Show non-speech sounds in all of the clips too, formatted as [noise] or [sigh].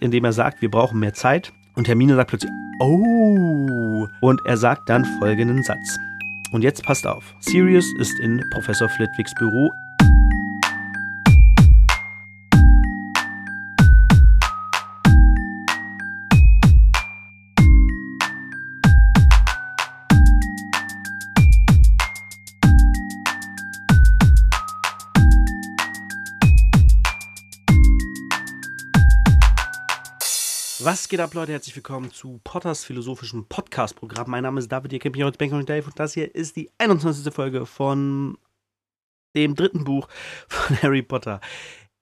indem er sagt, wir brauchen mehr Zeit. Und Hermine sagt plötzlich, oh. Und er sagt dann folgenden Satz. Und jetzt passt auf. Sirius ist in Professor Flitwigs Büro. Geht ab, Leute? Herzlich willkommen zu Potters philosophischem Podcast-Programm. Mein Name ist David, ihr kennt mich heute Bank und Dave und das hier ist die 21. Folge von dem dritten Buch von [laughs] Harry Potter.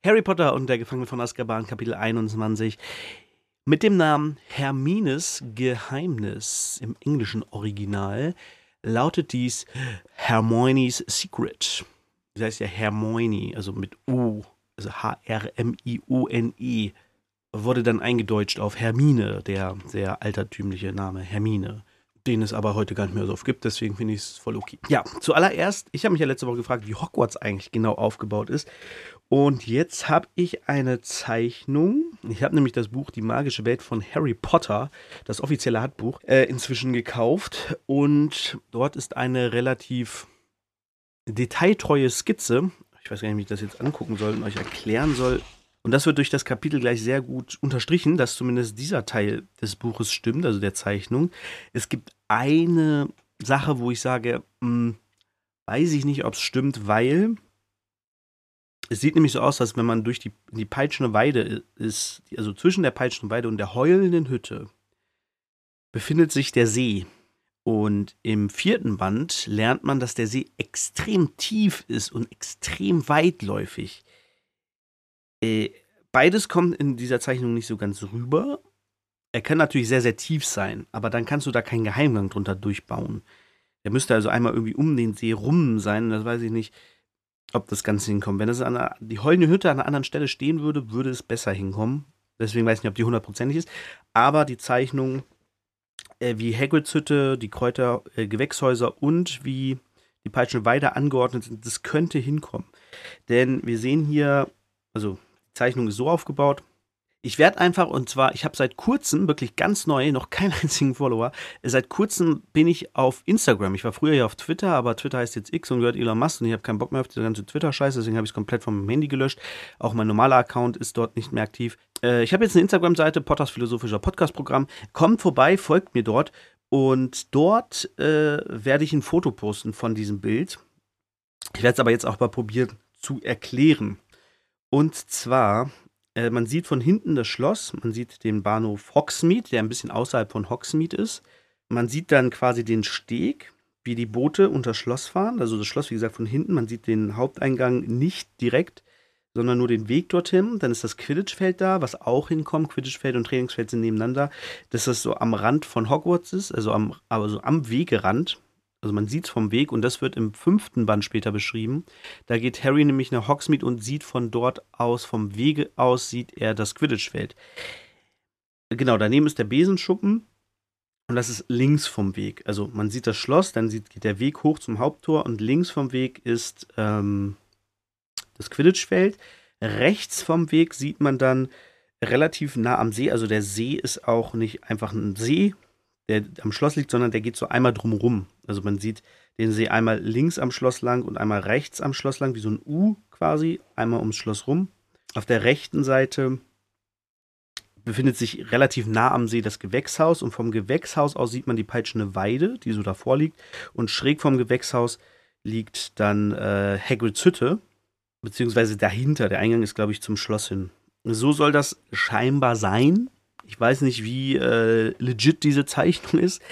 Harry Potter und der Gefangene von Azkaban, Kapitel 21. Mit dem Namen Hermines Geheimnis im englischen Original lautet dies Hermione's Secret. Das heißt ja Hermione, also mit U, also H-R-M-I-O-N-E wurde dann eingedeutscht auf Hermine, der sehr altertümliche Name Hermine, den es aber heute gar nicht mehr so oft gibt, deswegen finde ich es voll okay. Ja, zuallererst, ich habe mich ja letzte Woche gefragt, wie Hogwarts eigentlich genau aufgebaut ist. Und jetzt habe ich eine Zeichnung. Ich habe nämlich das Buch Die magische Welt von Harry Potter, das offizielle Handbuch, äh, inzwischen gekauft. Und dort ist eine relativ detailtreue Skizze. Ich weiß gar nicht, wie ich das jetzt angucken soll und euch erklären soll, und das wird durch das Kapitel gleich sehr gut unterstrichen, dass zumindest dieser Teil des Buches stimmt, also der Zeichnung. Es gibt eine Sache, wo ich sage, mh, hm, weiß ich nicht, ob es stimmt, weil es sieht nämlich so aus, als wenn man durch die, die peitschende Weide ist, also zwischen der peitschenden Weide und der heulenden Hütte, befindet sich der See. Und im vierten Band lernt man, dass der See extrem tief ist und extrem weitläufig. Äh, beides kommt in dieser Zeichnung nicht so ganz rüber. Er kann natürlich sehr, sehr tief sein, aber dann kannst du da keinen Geheimgang drunter durchbauen. Der müsste also einmal irgendwie um den See rum sein. Das weiß ich nicht, ob das Ganze hinkommt. Wenn das an einer, die heulende Hütte an einer anderen Stelle stehen würde, würde es besser hinkommen. Deswegen weiß ich nicht, ob die hundertprozentig ist. Aber die Zeichnung, äh, wie Hagrids Hütte, die Kräuter, äh, Gewächshäuser und wie die Peitschen Weide angeordnet sind, das könnte hinkommen. Denn wir sehen hier, also Zeichnung ist so aufgebaut. Ich werde einfach, und zwar, ich habe seit kurzem, wirklich ganz neu, noch keinen einzigen Follower, seit kurzem bin ich auf Instagram. Ich war früher ja auf Twitter, aber Twitter heißt jetzt X und gehört Elon Musk und ich habe keinen Bock mehr auf diese ganze Twitter-Scheiße, deswegen habe ich es komplett vom Handy gelöscht. Auch mein normaler Account ist dort nicht mehr aktiv. Äh, ich habe jetzt eine Instagram-Seite, Potters philosophischer Podcast-Programm. Kommt vorbei, folgt mir dort und dort äh, werde ich ein Foto posten von diesem Bild. Ich werde es aber jetzt auch mal probieren zu erklären. Und zwar, äh, man sieht von hinten das Schloss, man sieht den Bahnhof Hogsmeade, der ein bisschen außerhalb von Hogsmeade ist. Man sieht dann quasi den Steg, wie die Boote unter Schloss fahren. Also das Schloss, wie gesagt, von hinten. Man sieht den Haupteingang nicht direkt, sondern nur den Weg dorthin. Dann ist das Quidditch-Feld da, was auch hinkommt. Quidditch-Feld und Trainingsfeld sind nebeneinander. Dass das so am Rand von Hogwarts ist, also am, also am Wegerand. Also man sieht es vom Weg und das wird im fünften Band später beschrieben. Da geht Harry nämlich nach Hogsmeade und sieht von dort aus, vom Wege aus, sieht er das Quidditch-Feld. Genau, daneben ist der Besenschuppen und das ist links vom Weg. Also man sieht das Schloss, dann sieht, geht der Weg hoch zum Haupttor und links vom Weg ist ähm, das Quidditch-Feld. Rechts vom Weg sieht man dann relativ nah am See. Also der See ist auch nicht einfach ein See, der am Schloss liegt, sondern der geht so einmal drumrum. Also man sieht den See einmal links am Schloss lang und einmal rechts am Schloss lang, wie so ein U quasi, einmal ums Schloss rum. Auf der rechten Seite befindet sich relativ nah am See das Gewächshaus und vom Gewächshaus aus sieht man die peitschende Weide, die so davor liegt. Und schräg vom Gewächshaus liegt dann äh, Hagrids Hütte, beziehungsweise dahinter. Der Eingang ist, glaube ich, zum Schloss hin. So soll das scheinbar sein. Ich weiß nicht, wie äh, legit diese Zeichnung ist,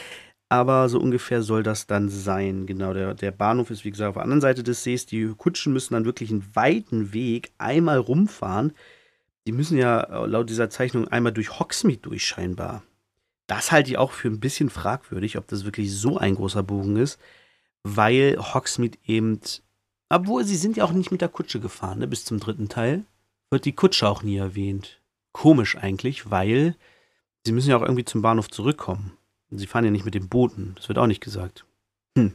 aber so ungefähr soll das dann sein. Genau, der, der Bahnhof ist, wie gesagt, auf der anderen Seite des Sees. Die Kutschen müssen dann wirklich einen weiten Weg einmal rumfahren. Die müssen ja äh, laut dieser Zeichnung einmal durch Hogsmeade durch, scheinbar. Das halte ich auch für ein bisschen fragwürdig, ob das wirklich so ein großer Bogen ist, weil Hogsmeade eben, obwohl sie sind ja auch nicht mit der Kutsche gefahren, ne, bis zum dritten Teil, wird die Kutsche auch nie erwähnt. Komisch eigentlich, weil sie müssen ja auch irgendwie zum Bahnhof zurückkommen. Sie fahren ja nicht mit den Booten. Das wird auch nicht gesagt. Hm.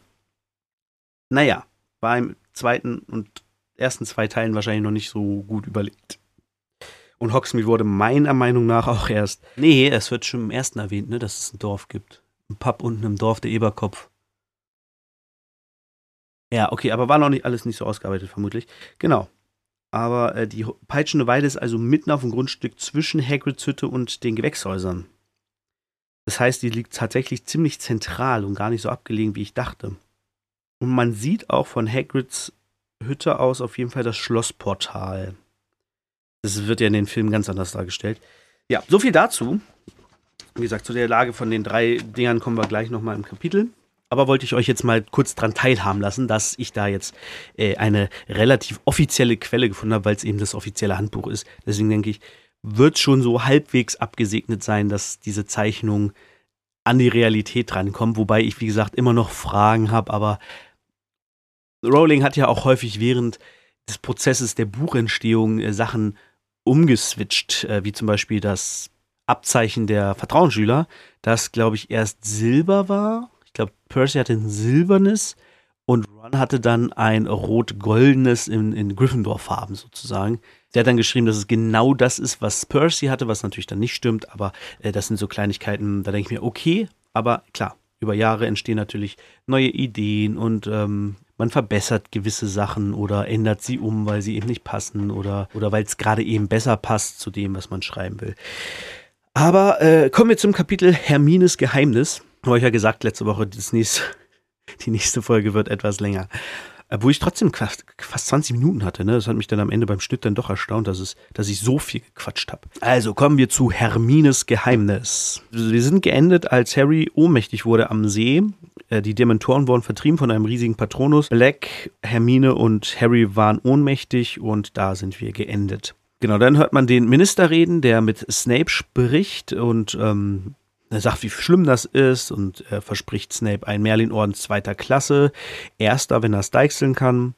Naja, war im zweiten und ersten zwei Teilen wahrscheinlich noch nicht so gut überlegt. Und Hogsmeade wurde meiner Meinung nach auch erst. Nee, es wird schon im ersten erwähnt, ne, dass es ein Dorf gibt. Ein Pub unten im Dorf, der Eberkopf. Ja, okay, aber war noch nicht alles nicht so ausgearbeitet, vermutlich. Genau. Aber äh, die peitschende Weide ist also mitten auf dem Grundstück zwischen Hagrids Hütte und den Gewächshäusern. Das heißt, die liegt tatsächlich ziemlich zentral und gar nicht so abgelegen, wie ich dachte. Und man sieht auch von Hagrids Hütte aus auf jeden Fall das Schlossportal. Das wird ja in den Filmen ganz anders dargestellt. Ja, so viel dazu. Wie gesagt, zu der Lage von den drei Dingern kommen wir gleich nochmal im Kapitel. Aber wollte ich euch jetzt mal kurz dran teilhaben lassen, dass ich da jetzt äh, eine relativ offizielle Quelle gefunden habe, weil es eben das offizielle Handbuch ist. Deswegen denke ich, wird schon so halbwegs abgesegnet sein, dass diese Zeichnung an die Realität rankommt. Wobei ich, wie gesagt, immer noch Fragen habe. Aber Rowling hat ja auch häufig während des Prozesses der Buchentstehung äh, Sachen umgeswitcht, äh, wie zum Beispiel das Abzeichen der Vertrauensschüler, das, glaube ich, erst Silber war ich glaube, Percy hatte ein silbernes und Ron hatte dann ein rot-goldenes in, in Gryffindor-Farben sozusagen. Der hat dann geschrieben, dass es genau das ist, was Percy hatte, was natürlich dann nicht stimmt, aber äh, das sind so Kleinigkeiten, da denke ich mir, okay, aber klar, über Jahre entstehen natürlich neue Ideen und ähm, man verbessert gewisse Sachen oder ändert sie um, weil sie eben nicht passen oder, oder weil es gerade eben besser passt zu dem, was man schreiben will. Aber äh, kommen wir zum Kapitel Hermines Geheimnis. Habe ich ja gesagt letzte Woche, das nächste, [laughs] die nächste Folge wird etwas länger. Wo ich trotzdem fast, fast 20 Minuten hatte. Ne? Das hat mich dann am Ende beim Schnitt dann doch erstaunt, dass, es, dass ich so viel gequatscht habe. Also kommen wir zu Hermines Geheimnis. Wir sind geendet, als Harry ohnmächtig wurde am See. Äh, die Dementoren wurden vertrieben von einem riesigen Patronus. Black, Hermine und Harry waren ohnmächtig und da sind wir geendet. Genau, dann hört man den Minister reden, der mit Snape spricht und ähm, er sagt, wie schlimm das ist und er verspricht Snape einen Merlin-Orden zweiter Klasse. Erster, wenn er es deichseln kann.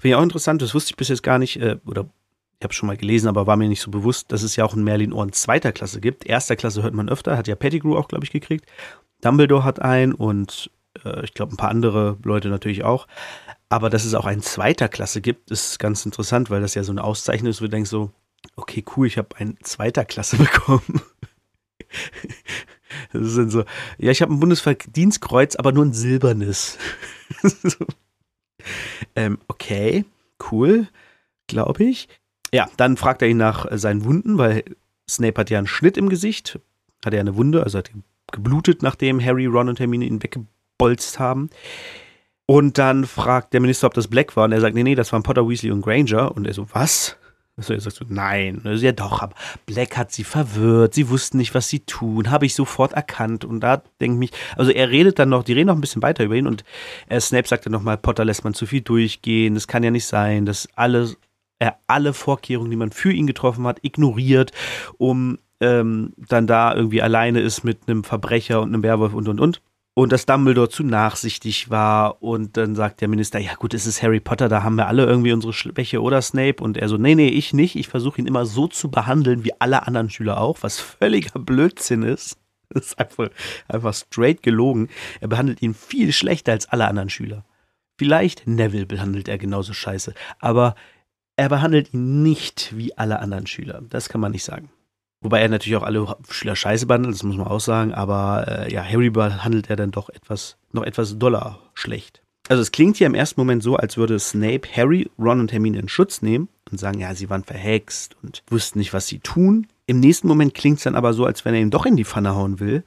Finde ich auch interessant, das wusste ich bis jetzt gar nicht, äh, oder ich habe schon mal gelesen, aber war mir nicht so bewusst, dass es ja auch einen Merlin-Orden zweiter Klasse gibt. Erster Klasse hört man öfter, hat ja Pettigrew auch, glaube ich, gekriegt. Dumbledore hat einen und äh, ich glaube ein paar andere Leute natürlich auch. Aber dass es auch einen zweiter Klasse gibt, ist ganz interessant, weil das ja so eine Auszeichnung ist, wo du denkst so, okay, cool, ich habe einen zweiter Klasse [laughs] bekommen. Das sind so, ja, ich habe ein Bundesverdienstkreuz, aber nur ein silbernes. so. [laughs] ähm, okay, cool, glaube ich. Ja, dann fragt er ihn nach seinen Wunden, weil Snape hat ja einen Schnitt im Gesicht, hat ja eine Wunde, also hat geblutet, nachdem Harry, Ron und Hermine ihn weggebolzt haben. Und dann fragt der Minister, ob das Black war, und er sagt, nee, nee, das waren Potter, Weasley und Granger. Und er so, was? Also er sagt so, nein. Also, ja doch, aber Black hat sie verwirrt, sie wussten nicht, was sie tun, habe ich sofort erkannt. Und da denke ich also er redet dann noch, die reden noch ein bisschen weiter über ihn. Und äh, Snape sagt dann nochmal, Potter lässt man zu viel durchgehen, das kann ja nicht sein, dass alle, er alle Vorkehrungen, die man für ihn getroffen hat, ignoriert, um ähm, dann da irgendwie alleine ist mit einem Verbrecher und einem Werwolf und und und und dass Dumbledore zu nachsichtig war und dann sagt der Minister, ja gut, es ist Harry Potter, da haben wir alle irgendwie unsere Schwäche oder Snape und er so, nee, nee, ich nicht, ich versuche ihn immer so zu behandeln wie alle anderen Schüler auch, was völliger Blödsinn ist. [laughs] Das ist einfach, einfach straight gelogen. Er behandelt ihn viel schlechter als alle anderen Schüler. Vielleicht Neville behandelt er genauso scheiße, aber er behandelt ihn nicht wie alle anderen Schüler. Das kann man nicht sagen. Wobei er natürlich auch alle Schüler scheiße behandelt, das muss man auch sagen, aber äh, ja, Harry behandelt er dann doch etwas, noch etwas doller schlecht. Also es klingt hier im ersten Moment so, als würde Snape Harry, Ron und Hermine in Schutz nehmen und sagen, ja, sie waren verhext und wussten nicht, was sie tun. Im nächsten Moment klingt es dann aber so, als wenn er ihn doch in die Pfanne hauen will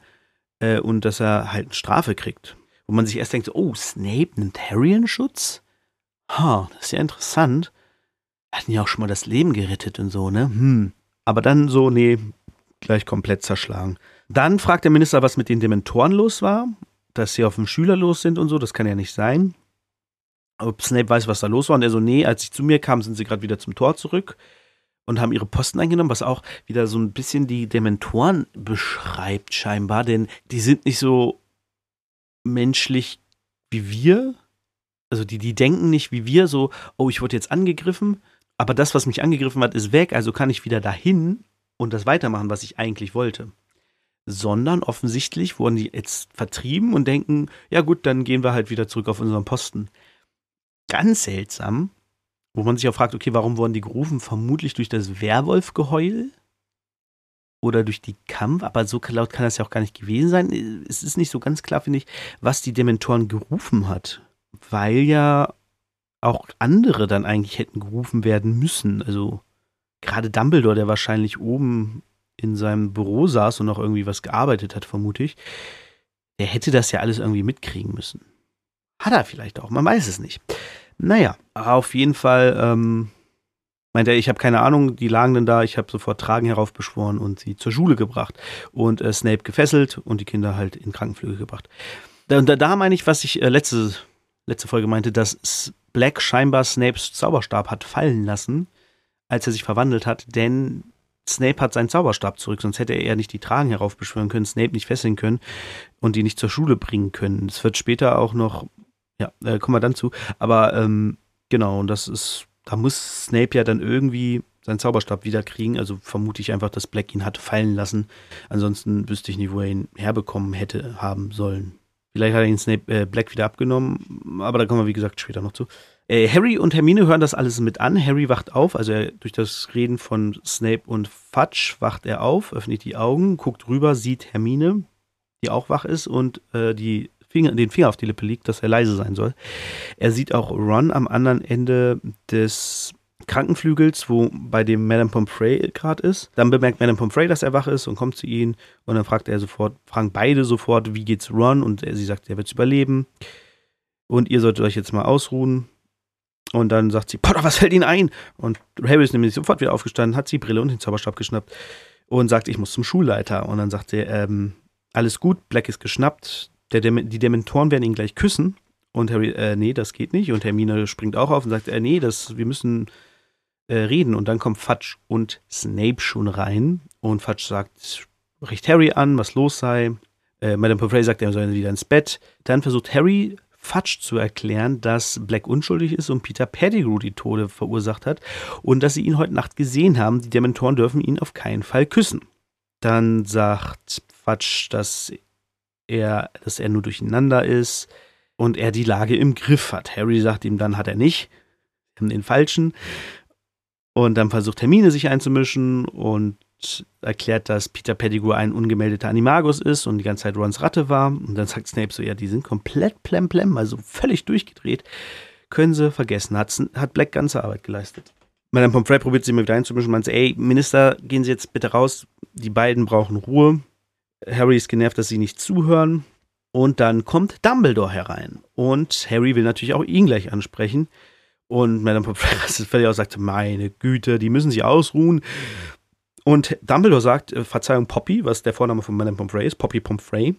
äh, und dass er halt eine Strafe kriegt. Wo man sich erst denkt, oh, Snape nimmt Harry in Schutz? Ha, das ist ja interessant. Hat ihn ja auch schon mal das Leben gerettet und so, ne? Hm. Aber dann so, nee, gleich komplett zerschlagen. Dann fragt der Minister, was mit den Dementoren los war, dass sie auf dem Schüler los sind und so, das kann ja nicht sein. Ob Snape weiß, was da los war. Und er so, nee, als ich zu mir kam, sind sie gerade wieder zum Tor zurück und haben ihre Posten eingenommen, was auch wieder so ein bisschen die Dementoren beschreibt, scheinbar, denn die sind nicht so menschlich wie wir. Also die, die denken nicht wie wir, so, oh, ich wurde jetzt angegriffen, aber das, was mich angegriffen hat, ist weg, also kann ich wieder dahin und das weitermachen, was ich eigentlich wollte. Sondern offensichtlich wurden die jetzt vertrieben und denken, ja gut, dann gehen wir halt wieder zurück auf unseren Posten. Ganz seltsam. wo man sich auch fragt, okay, warum wurden die gerufen? Vermutlich durch das Werwolfgeheul oder durch die Kampf, aber so laut kann das ja auch gar nicht gewesen sein. Es ist nicht so ganz klar, finde ich, was die Dementoren gerufen hat, weil ja auch andere dann eigentlich hätten gerufen werden müssen. Also gerade Dumbledore, der wahrscheinlich oben in seinem Büro saß und noch irgendwie was gearbeitet hat, vermute ich, der hätte das ja alles irgendwie mitkriegen müssen. Hat er vielleicht auch, man weiß es nicht. Naja, auf jeden Fall ähm, meinte er, ich habe keine Ahnung, die lagen dann da, ich habe sofort Tragen heraufbeschworen und sie zur Schule gebracht und äh, Snape gefesselt und die Kinder halt in Krankenflüge gebracht. Da, da, da meine ich, was ich äh, letzte, letzte Folge meinte, dass Black scheinbar Snapes Zauberstab hat fallen lassen, als er sich verwandelt hat, denn Snape hat seinen Zauberstab zurück, sonst hätte er nicht die Tragen heraufbeschwören können, Snape nicht fesseln können und die nicht zur Schule bringen können. Es wird später auch noch, ja, äh, kommen wir dann zu, aber ähm, genau, und das ist, da muss Snape ja dann irgendwie seinen Zauberstab wiederkriegen, also vermute ich einfach, dass Black ihn hat fallen lassen. Ansonsten wüsste ich nicht, wo er ihn herbekommen hätte haben sollen. Vielleicht hat er ihn Snape äh, Black wieder abgenommen, aber da kommen wir, wie gesagt, später noch zu. Äh, Harry und Hermine hören das alles mit an. Harry wacht auf, also er, durch das Reden von Snape und Fudge wacht er auf, öffnet die Augen, guckt rüber, sieht Hermine, die auch wach ist und äh, die Finger, den Finger auf die Lippe liegt, dass er leise sein soll. Er sieht auch Ron am anderen Ende des Krankenflügels, wo bei dem Madame Pomfrey gerade ist. Dann bemerkt Madame Pomfrey, dass er wach ist und kommt zu ihnen und dann fragt er sofort, fragen beide sofort, wie geht's Ron? Und er, sie sagt, er wird's überleben. Und ihr solltet euch jetzt mal ausruhen. Und dann sagt sie, Potter, was fällt Ihnen ein? Und Harry ist nämlich sofort wieder aufgestanden, hat die Brille und den Zauberstab geschnappt und sagt, ich muss zum Schulleiter. Und dann sagt er, ähm, alles gut, Black ist geschnappt, der Dem die Dementoren werden ihn gleich küssen. Und Harry, äh, nee, das geht nicht. Und Hermine springt auch auf und sagt, äh, nee, das, wir müssen äh, reden. Und dann kommt Fudge und Snape schon rein. Und Fudge sagt, richt Harry an, was los sei. Äh, Madame Pomfrey sagt, er soll wieder ins Bett. Dann versucht Harry Fudge zu erklären, dass Black unschuldig ist und Peter Pettigrew die Tode verursacht hat und dass sie ihn heute Nacht gesehen haben. Die Dementoren dürfen ihn auf keinen Fall küssen. Dann sagt Fudge, dass er, dass er nur durcheinander ist und er die Lage im Griff hat. Harry sagt ihm dann, hat er nicht. Den falschen. Und dann versucht Hermine sich einzumischen und erklärt, dass Peter Pettigrew ein ungemeldeter Animagus ist und die ganze Zeit Rons Ratte war. Und dann sagt Snape so, ja, die sind komplett plemplem, also völlig durchgedreht. Können sie vergessen. Hat, hat Black ganze Arbeit geleistet. Madame Pomfrey probiert sie mal wieder einzumischen. Meint, ey, Minister, gehen Sie jetzt bitte raus. Die beiden brauchen Ruhe. Harry ist genervt, dass sie nicht zuhören. Und dann kommt Dumbledore herein. Und Harry will natürlich auch ihn gleich ansprechen. Und Madame Pomfrey [laughs] völlig aus, sagt, meine Güte, die müssen sich ausruhen. Und Dumbledore sagt, äh, Verzeihung, Poppy, was der Vorname von Madame Pomfrey ist, Poppy Pomfrey.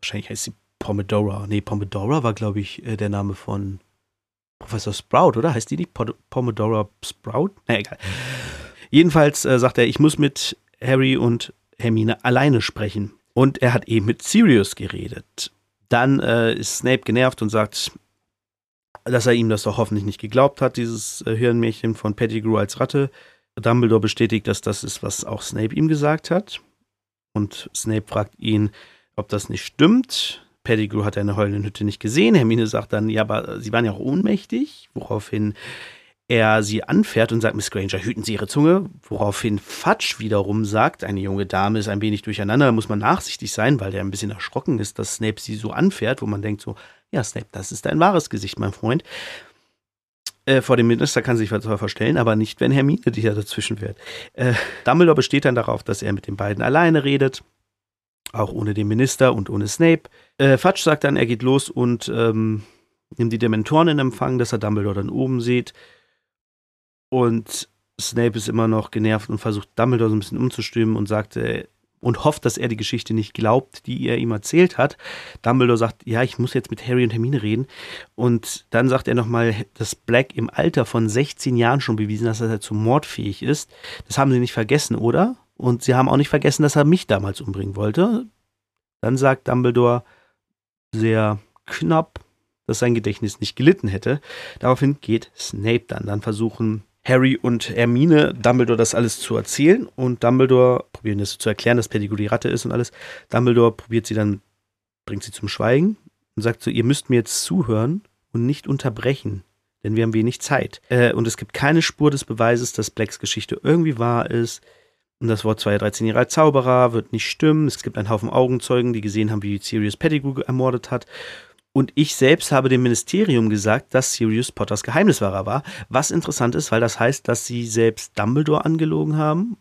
Wahrscheinlich heißt sie Pomodora. Nee, Pomodora war, glaube ich, äh, der Name von Professor Sprout, oder? Heißt die nicht Pomodora Sprout? Na, egal. Jedenfalls äh, sagt er, ich muss mit Harry und Hermine alleine sprechen. Und er hat eben mit Sirius geredet. Dann äh, ist Snape genervt und sagt, dass er ihm das doch hoffentlich nicht geglaubt hat, dieses äh, Hirnmädchen von Pettigrew als Ratte. Dumbledore bestätigt, dass das ist, was auch Snape ihm gesagt hat. Und Snape fragt ihn, ob das nicht stimmt. Pettigrew hat eine heulende Hütte nicht gesehen. Hermine sagt dann, ja, aber sie waren ja auch ohnmächtig, woraufhin er sie anfährt und sagt, Miss Granger, hüten Sie Ihre Zunge, woraufhin Fudge wiederum sagt, eine junge Dame ist ein wenig durcheinander, da muss man nachsichtig sein, weil der ein bisschen erschrocken ist, dass Snape sie so anfährt, wo man denkt so, ja, Snape, das ist ein wahres Gesicht, mein Freund. Äh, vor dem Minister kann sich zwar verstellen, aber nicht, wenn Hermine dich ja dazwischen fährt. Äh, Dumbledore besteht dann darauf, dass er mit den beiden alleine redet, auch ohne den Minister und ohne Snape. Äh, Fudge sagt dann, er geht los und ähm, nimmt die Dementoren in Empfang, dass er Dumbledore dann oben sieht. Und Snape ist immer noch genervt und versucht Dumbledore so ein bisschen umzustimmen und sagt, äh, und hofft, dass er die Geschichte nicht glaubt, die er ihm erzählt hat. Dumbledore sagt, ja, ich muss jetzt mit Harry und Hermine reden. Und dann sagt er nochmal, dass Black im Alter von 16 Jahren schon bewiesen hat, dass er zu mordfähig ist. Das haben sie nicht vergessen, oder? Und sie haben auch nicht vergessen, dass er mich damals umbringen wollte. Dann sagt Dumbledore sehr knapp, dass sein Gedächtnis nicht gelitten hätte. Daraufhin geht Snape dann. Dann versuchen Harry und Hermine Dumbledore das alles zu erzählen und Dumbledore probieren das zu erklären, dass Pettigrew die Ratte ist und alles. Dumbledore probiert sie dann, bringt sie zum Schweigen und sagt so, ihr müsst mir jetzt zuhören und nicht unterbrechen, denn wir haben wenig Zeit. Äh, und es gibt keine Spur des Beweises, dass Blacks Geschichte irgendwie wahr ist. Und das Wort 2 13 Jahre alt Zauberer wird nicht stimmen. Es gibt einen Haufen Augenzeugen, die gesehen haben, wie Sirius Pettigrew ermordet hat. Und ich selbst habe dem Ministerium gesagt, dass Sirius Potters Geheimniswahrer war. Was interessant ist, weil das heißt, dass sie selbst Dumbledore angelogen haben.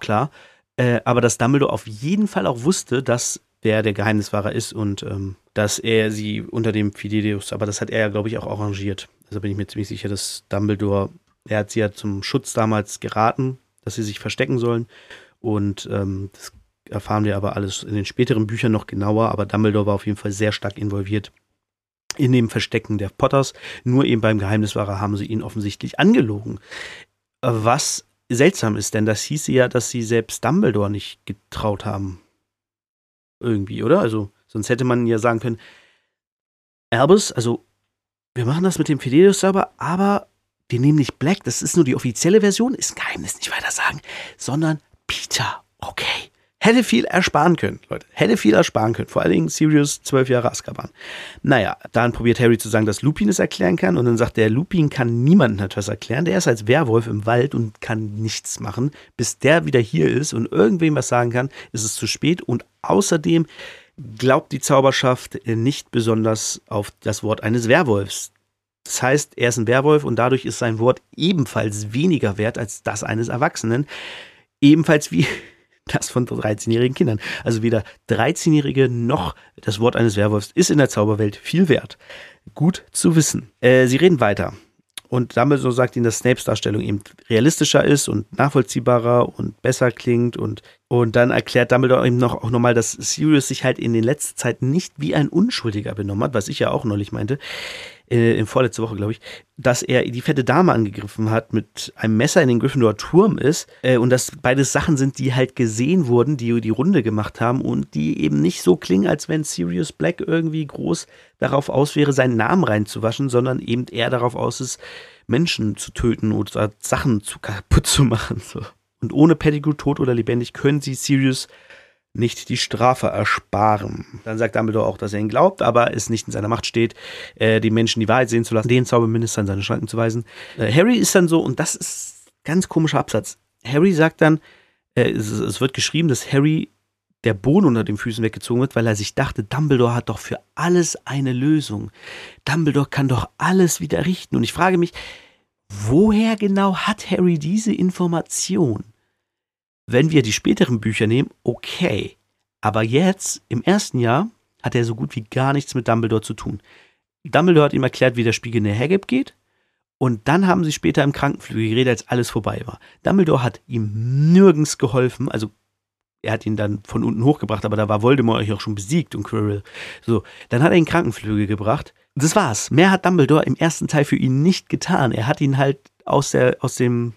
Klar. Äh, aber dass Dumbledore auf jeden Fall auch wusste, dass wer der Geheimniswahrer ist und ähm, dass er sie unter dem Fideus, aber das hat er ja, glaube ich, auch arrangiert. Also bin ich mir ziemlich sicher, dass Dumbledore, er hat sie ja zum Schutz damals geraten, dass sie sich verstecken sollen. Und ähm, das erfahren wir aber alles in den späteren Büchern noch genauer, aber Dumbledore war auf jeden Fall sehr stark involviert in dem Verstecken der Potters. Nur eben beim Geheimniswahrer haben sie ihn offensichtlich angelogen. Was seltsam ist, denn das hieße ja, dass sie selbst Dumbledore nicht getraut haben. Irgendwie, oder? Also, sonst hätte man ja sagen können, Albus, also, wir machen das mit dem Fidelius sauber, aber wir nehmen nicht Black, das ist nur die offizielle Version, ist ein Geheimnis, nicht weiter sagen, sondern Peter. Okay. Hätte viel ersparen können, Leute. Hätte viel ersparen können. Vor allen Dingen Sirius, zwölf Jahre Azkaban. Naja, dann probiert Harry zu sagen, dass Lupin es erklären kann. Und dann sagt der, Lupin kann niemandem etwas erklären. Der ist als Werwolf im Wald und kann nichts machen. Bis der wieder hier ist und irgendwem was sagen kann, ist es zu spät. Und außerdem glaubt die Zauberschaft nicht besonders auf das Wort eines Werwolfs. Das heißt, er ist ein Werwolf und dadurch ist sein Wort ebenfalls weniger wert als das eines Erwachsenen. Ebenfalls wie das von 13-jährigen Kindern. Also weder 13-Jährige noch das Wort eines Werwolfs ist in der Zauberwelt viel wert. Gut zu wissen. Äh, sie reden weiter. Und damit so sagt ihnen, dass Snapes Darstellung eben realistischer ist und nachvollziehbarer und besser klingt. Und, und dann erklärt Dumbledore eben noch, auch nochmal, dass Sirius sich halt in den letzten Zeiten nicht wie ein Unschuldiger benommen hat, was ich ja auch neulich meinte äh, in vorletzte Woche, glaube ich, dass er die fette Dame angegriffen hat, mit einem Messer in den Gryffindor Turm ist äh, und dass beides Sachen sind, die halt gesehen wurden, die die Runde gemacht haben und die eben nicht so klingen, als wenn Sirius Black irgendwie groß darauf aus wäre, seinen Namen reinzuwaschen, sondern eben eher darauf aus ist, Menschen zu töten oder Sachen zu kaputt zu [laughs] machen. So. Und ohne Pettigrew tot oder lebendig können sie Sirius nicht die Strafe ersparen. Dann sagt Dumbledore auch, dass er ihn glaubt, aber es nicht in seiner Macht steht, äh, die Menschen die Wahrheit sehen zu lassen, den Zauberminister in seine Schranken zu weisen. Äh, Harry ist dann so, und das ist ganz komischer Absatz. Harry sagt dann, äh, es, es wird geschrieben, dass Harry der Boden unter den Füßen weggezogen wird, weil er sich dachte, Dumbledore hat doch für alles eine Lösung. Dumbledore kann doch alles wieder richten. Und ich frage mich, woher genau hat Harry diese Information? Wenn wir die späteren Bücher nehmen, okay. Aber jetzt, im ersten Jahr, hat er so gut wie gar nichts mit Dumbledore zu tun. Dumbledore hat ihm erklärt, wie der Spiegel in der Hagrid geht. Und dann haben sie später im Krankenflügel geredet, als alles vorbei war. Dumbledore hat ihm nirgends geholfen. Also, er hat ihn dann von unten hochgebracht, aber da war Voldemort euch auch schon besiegt und Quirrell. So, dann hat er ihn Krankenflügel gebracht. Das war's. Mehr hat Dumbledore im ersten Teil für ihn nicht getan. Er hat ihn halt aus, der, aus dem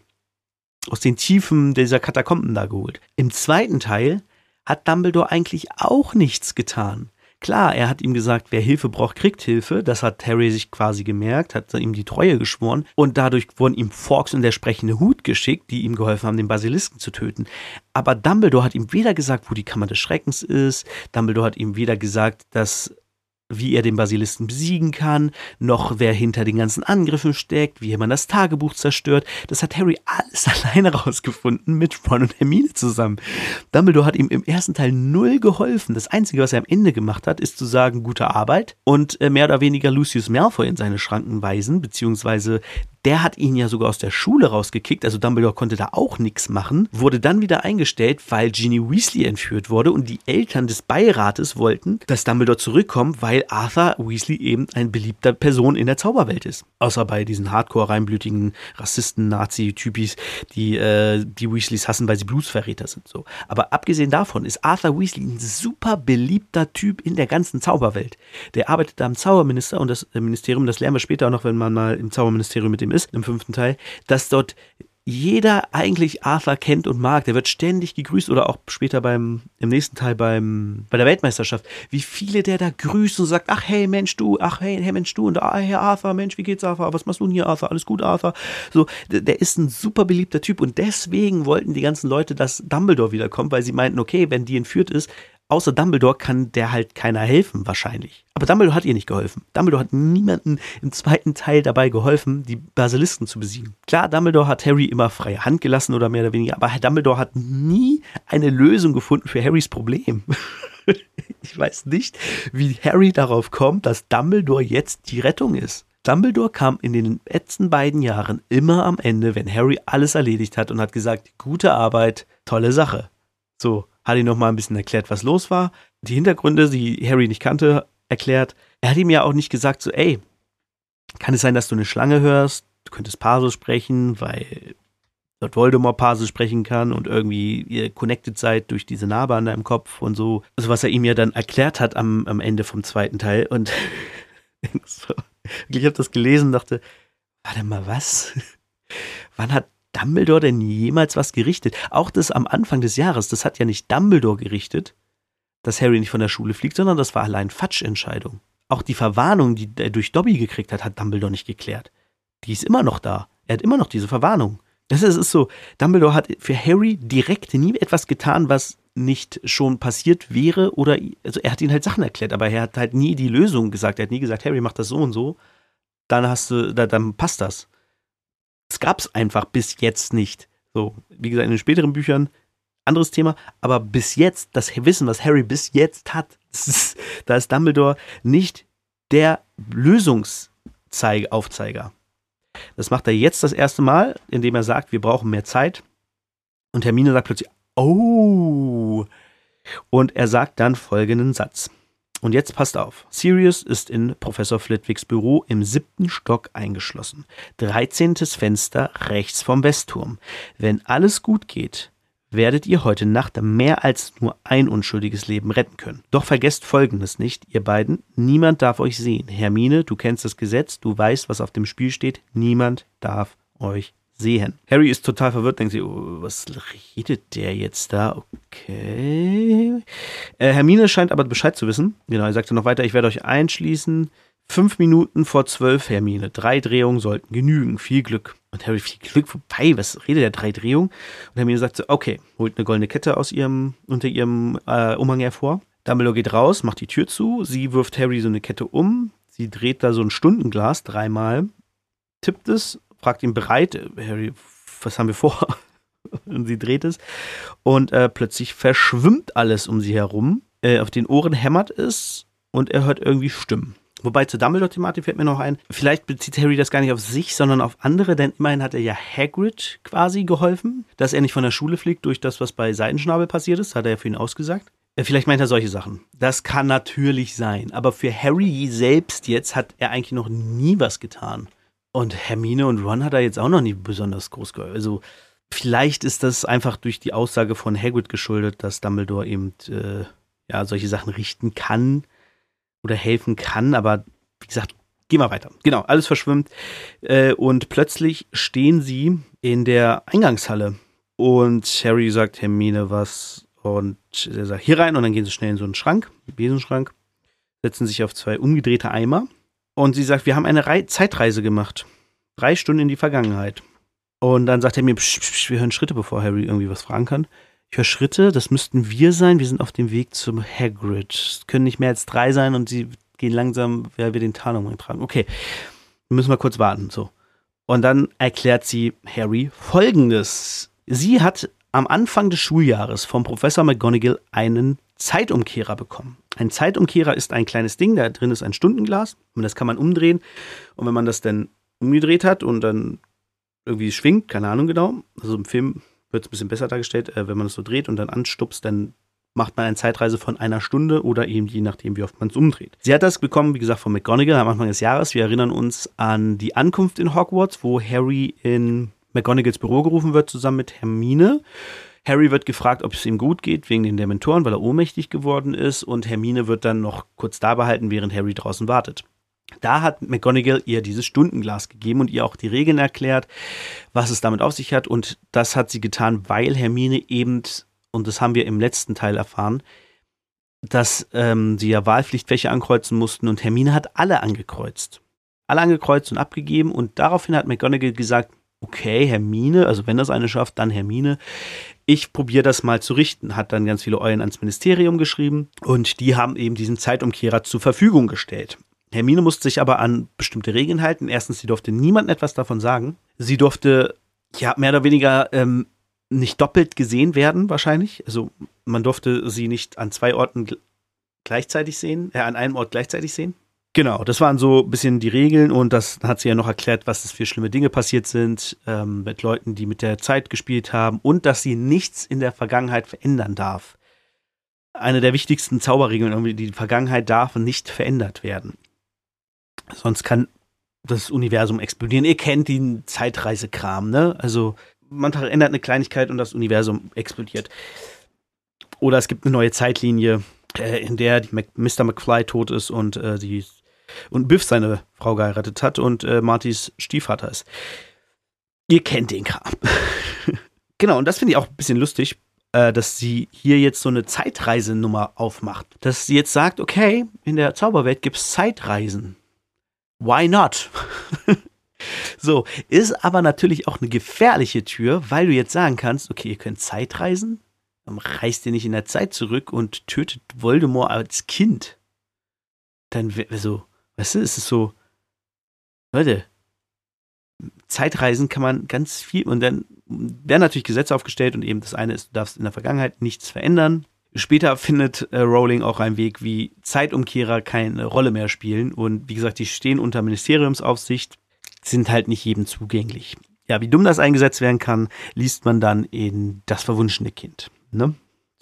aus den Tiefen dieser Katakomben da geholt. Im zweiten Teil hat Dumbledore eigentlich auch nichts getan. Klar, er hat ihm gesagt, wer Hilfe braucht, kriegt Hilfe. Das hat Harry sich quasi gemerkt, hat ihm die Treue geschworen und dadurch wurden ihm Forks und der sprechende Hut geschickt, die ihm geholfen haben, den Basilisken zu töten. Aber Dumbledore hat ihm weder gesagt, wo die Kammer des Schreckens ist, Dumbledore hat ihm weder gesagt, dass wie er den Basilisten besiegen kann, noch wer hinter den ganzen Angriffen steckt, wie man das Tagebuch zerstört. Das hat Harry alles [laughs] alleine rausgefunden mit Ron und Hermine zusammen. Dumbledore hat ihm im ersten Teil null geholfen. Das Einzige, was er am Ende gemacht hat, ist zu sagen, gute Arbeit und äh, mehr oder weniger Lucius Malfoy in seine Schranken weisen, beziehungsweise der hat ihn ja sogar aus der Schule rausgekickt, also Dumbledore konnte da auch nichts machen, wurde dann wieder eingestellt, weil Ginny Weasley entführt wurde und die Eltern des Beirates wollten, dass Dumbledore zurückkommt, weil Arthur Weasley eben ein beliebter Person in der Zauberwelt ist. Außer bei diesen hardcore reinblütigen Rassisten, Nazi-Typis, die äh, die Weasleys hassen, weil sie Blutsverräter sind. So. Aber abgesehen davon ist Arthur Weasley ein super beliebter Typ in der ganzen Zauberwelt. Der arbeitet da am Zauberminister und das äh, Ministerium, das lernen wir später auch noch, wenn man mal im Zauberministerium mit dem ist, im fünften Teil, dass dort jeder eigentlich Arthur kennt und mag. Der wird ständig gegrüßt oder auch später beim, im nächsten Teil beim, bei der Weltmeisterschaft. Wie viele der da grüßt und sagt, ach hey Mensch du, ach hey, hey Mensch du und ah hey Arthur, Mensch, wie geht's Arthur? Was machst du denn hier Arthur? Alles gut Arthur? So, der ist ein super beliebter Typ und deswegen wollten die ganzen Leute, dass Dumbledore wiederkommt, weil sie meinten, okay, wenn die entführt ist, außer Dumbledore kann der halt keiner helfen, wahrscheinlich. Aber Dumbledore hat ihr nicht geholfen. Dumbledore hat niemanden im zweiten Teil dabei geholfen, die Basilisken zu besiegen. Klar, Dumbledore hat Harry immer freie Hand gelassen oder mehr oder weniger, aber Dumbledore hat nie eine Lösung gefunden für Harrys Problem. [laughs] ich weiß nicht, wie Harry darauf kommt, dass Dumbledore jetzt die Rettung ist. Dumbledore kam in den letzten beiden Jahren immer am Ende, wenn Harry alles erledigt hat und hat gesagt, gute Arbeit, tolle Sache. So, hat ihm nochmal ein bisschen erklärt, was los war. Die Hintergründe, die Harry nicht kannte, erklärt. Er hat ihm ja auch nicht gesagt, so, ey, kann es sein, dass du eine Schlange hörst? Du könntest Paso sprechen, weil dort Voldemort Paso sprechen kann und irgendwie ihr connected seid durch diese Narbe an deinem Kopf und so. Also was er ihm ja dann erklärt hat am, am Ende vom zweiten Teil. Und [laughs] ich habe das gelesen und dachte, warte mal, was? Wann hat Dumbledore denn jemals was gerichtet? Auch das am Anfang des Jahres, das hat ja nicht Dumbledore gerichtet, dass Harry nicht von der Schule fliegt, sondern das war allein Fatsch-Entscheidung. Auch die Verwarnung, die er durch Dobby gekriegt hat, hat Dumbledore nicht geklärt. Die ist immer noch da. Er hat immer noch diese Verwarnung. Das ist, ist so, Dumbledore hat für Harry direkt nie etwas getan, was nicht schon passiert wäre oder also er hat ihn halt Sachen erklärt, aber er hat halt nie die Lösung gesagt. Er hat nie gesagt, Harry macht das so und so, dann hast du, dann passt das. Es gab es einfach bis jetzt nicht. So, wie gesagt, in den späteren Büchern anderes Thema, aber bis jetzt, das Wissen, was Harry bis jetzt hat, [laughs] da ist Dumbledore nicht der Lösungsaufzeiger. Das macht er jetzt das erste Mal, indem er sagt, wir brauchen mehr Zeit. Und Hermine sagt plötzlich, Oh. Und er sagt dann folgenden Satz. Und jetzt passt auf. Sirius ist in Professor Flitwigs Büro im siebten Stock eingeschlossen. Dreizehntes Fenster rechts vom Westturm. Wenn alles gut geht, werdet ihr heute Nacht mehr als nur ein unschuldiges Leben retten können. Doch vergesst Folgendes nicht, ihr beiden. Niemand darf euch sehen. Hermine, du kennst das Gesetz, du weißt, was auf dem Spiel steht. Niemand darf euch sehen. Harry ist total verwirrt, denkt sich, oh, was redet der jetzt da? Okay. Äh, Hermine scheint aber Bescheid zu wissen. Genau, er sagte noch weiter, ich werde euch einschließen. Fünf Minuten vor zwölf, Hermine. Drei Drehungen sollten genügen. Viel Glück. Und Harry, viel Glück vorbei. Was redet der? Drei Drehungen? Und Hermine sagt so, okay, holt eine goldene Kette aus ihrem, unter ihrem äh, Umhang hervor. Dumbledore geht raus, macht die Tür zu. Sie wirft Harry so eine Kette um. Sie dreht da so ein Stundenglas dreimal, tippt es fragt ihn bereit, Harry, was haben wir vor? [laughs] und sie dreht es. Und äh, plötzlich verschwimmt alles um sie herum. Äh, auf den Ohren hämmert es und er hört irgendwie Stimmen. Wobei zur Dumbledore-Thematik fällt mir noch ein, vielleicht bezieht Harry das gar nicht auf sich, sondern auf andere, denn immerhin hat er ja Hagrid quasi geholfen, dass er nicht von der Schule fliegt durch das, was bei Seidenschnabel passiert ist, hat er ja für ihn ausgesagt. Äh, vielleicht meint er solche Sachen. Das kann natürlich sein. Aber für Harry selbst jetzt hat er eigentlich noch nie was getan. Und Hermine und Ron hat er jetzt auch noch nie besonders groß gehört. Also vielleicht ist das einfach durch die Aussage von Hagrid geschuldet, dass Dumbledore eben äh, ja solche Sachen richten kann oder helfen kann. Aber wie gesagt, gehen wir weiter. Genau, alles verschwimmt. Äh, und plötzlich stehen sie in der Eingangshalle. Und Harry sagt Hermine was. Und er sagt hier rein. Und dann gehen sie schnell in so einen Schrank, einen Besenschrank, setzen sich auf zwei umgedrehte Eimer und sie sagt, wir haben eine Re Zeitreise gemacht. Drei Stunden in die Vergangenheit. Und dann sagt er mir, psch, psch, wir hören Schritte, bevor Harry irgendwie was fragen kann. Ich höre Schritte, das müssten wir sein. Wir sind auf dem Weg zum Hagrid. Es können nicht mehr als drei sein und sie gehen langsam, wer wir den Tarnung tragen. Okay, müssen wir kurz warten. So. Und dann erklärt sie Harry folgendes. Sie hat am Anfang des Schuljahres vom Professor McGonagall einen Zeitumkehrer bekommen. Ein Zeitumkehrer ist ein kleines Ding, da drin ist ein Stundenglas und das kann man umdrehen. Und wenn man das dann umgedreht hat und dann irgendwie schwingt, keine Ahnung genau, also im Film wird es ein bisschen besser dargestellt, äh, wenn man es so dreht und dann anstupst, dann macht man eine Zeitreise von einer Stunde oder eben je nachdem, wie oft man es umdreht. Sie hat das bekommen, wie gesagt, von McGonagall am Anfang des Jahres. Wir erinnern uns an die Ankunft in Hogwarts, wo Harry in McGonagalls Büro gerufen wird, zusammen mit Hermine. Harry wird gefragt, ob es ihm gut geht wegen den Dementoren, weil er ohnmächtig geworden ist. Und Hermine wird dann noch kurz da behalten, während Harry draußen wartet. Da hat McGonagall ihr dieses Stundenglas gegeben und ihr auch die Regeln erklärt, was es damit auf sich hat. Und das hat sie getan, weil Hermine eben, und das haben wir im letzten Teil erfahren, dass ähm, sie ja Wahlpflichtfächer ankreuzen mussten und Hermine hat alle angekreuzt. Alle angekreuzt und abgegeben und daraufhin hat McGonagall gesagt, okay, Hermine, also wenn das eine schafft, dann Hermine, ich probiere das mal zu richten. Hat dann ganz viele Eulen ans Ministerium geschrieben und die haben eben diesen Zeitumkehrer zur Verfügung gestellt. Hermine musste sich aber an bestimmte Regeln halten. Erstens, sie durfte niemandem etwas davon sagen. Sie durfte, ja, mehr oder weniger ähm, nicht doppelt gesehen werden, wahrscheinlich. Also man durfte sie nicht an zwei Orten gleichzeitig sehen, äh, an einem Ort gleichzeitig sehen. Genau, das waren so ein bisschen die Regeln und das hat sie ja noch erklärt, was es für schlimme Dinge passiert sind ähm, mit Leuten, die mit der Zeit gespielt haben und dass sie nichts in der Vergangenheit verändern darf. Eine der wichtigsten Zauberregeln, die Vergangenheit darf nicht verändert werden. Sonst kann das Universum explodieren. Ihr kennt den Zeitreisekram, ne? Also man verändert eine Kleinigkeit und das Universum explodiert. Oder es gibt eine neue Zeitlinie, äh, in der Mr. McFly tot ist und äh, die und Biff seine Frau geheiratet hat und äh, Martys Stiefvater ist. Ihr kennt den Kram. [laughs] genau, und das finde ich auch ein bisschen lustig, äh, dass sie hier jetzt so eine Zeitreisenummer aufmacht. Dass sie jetzt sagt, okay, in der Zauberwelt gibt es Zeitreisen. Why not? [laughs] so, ist aber natürlich auch eine gefährliche Tür, weil du jetzt sagen kannst, okay, ihr könnt Zeitreisen, dann reist ihr nicht in der Zeit zurück und tötet Voldemort als Kind. Dann, also, Weißt du, es ist so, Leute, Zeitreisen kann man ganz viel und dann werden natürlich Gesetze aufgestellt und eben das eine ist, du darfst in der Vergangenheit nichts verändern. Später findet äh, Rowling auch einen Weg, wie Zeitumkehrer keine Rolle mehr spielen und wie gesagt, die stehen unter Ministeriumsaufsicht, sind halt nicht jedem zugänglich. Ja, wie dumm das eingesetzt werden kann, liest man dann in Das verwunschene Kind. Ne?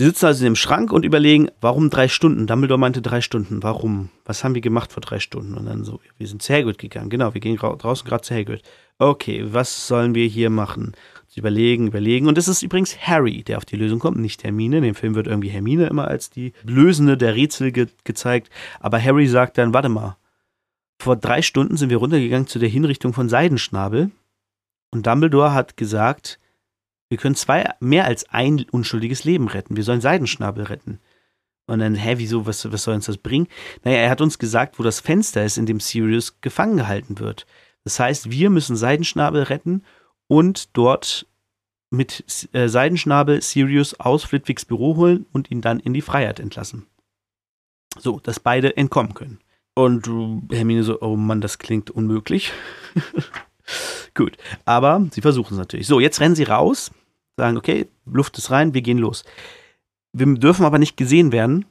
Sie sitzen also in dem Schrank und überlegen, warum drei Stunden? Dumbledore meinte drei Stunden. Warum? Was haben wir gemacht vor drei Stunden? Und dann so, wir sind zu Hagrid gegangen. Genau, wir gehen draußen gerade zu Hagrid. Okay, was sollen wir hier machen? Sie überlegen, überlegen. Und es ist übrigens Harry, der auf die Lösung kommt, nicht Hermine. In dem Film wird irgendwie Hermine immer als die Lösende der Rätsel ge gezeigt. Aber Harry sagt dann, warte mal, vor drei Stunden sind wir runtergegangen zu der Hinrichtung von Seidenschnabel. Und Dumbledore hat gesagt, wir können zwei, mehr als ein unschuldiges Leben retten. Wir sollen Seidenschnabel retten. Und dann, hä, wieso, was, was soll uns das bringen? Naja, er hat uns gesagt, wo das Fenster ist, in dem Sirius gefangen gehalten wird. Das heißt, wir müssen Seidenschnabel retten und dort mit äh, Seidenschnabel Sirius aus Flitwigs Büro holen und ihn dann in die Freiheit entlassen. So, dass beide entkommen können. Und Hermine so, oh Mann, das klingt unmöglich. [laughs] Gut, aber sie versuchen es natürlich. So, jetzt rennen sie raus sagen, okay, Luft ist rein, wir gehen los. Wir dürfen aber nicht gesehen werden.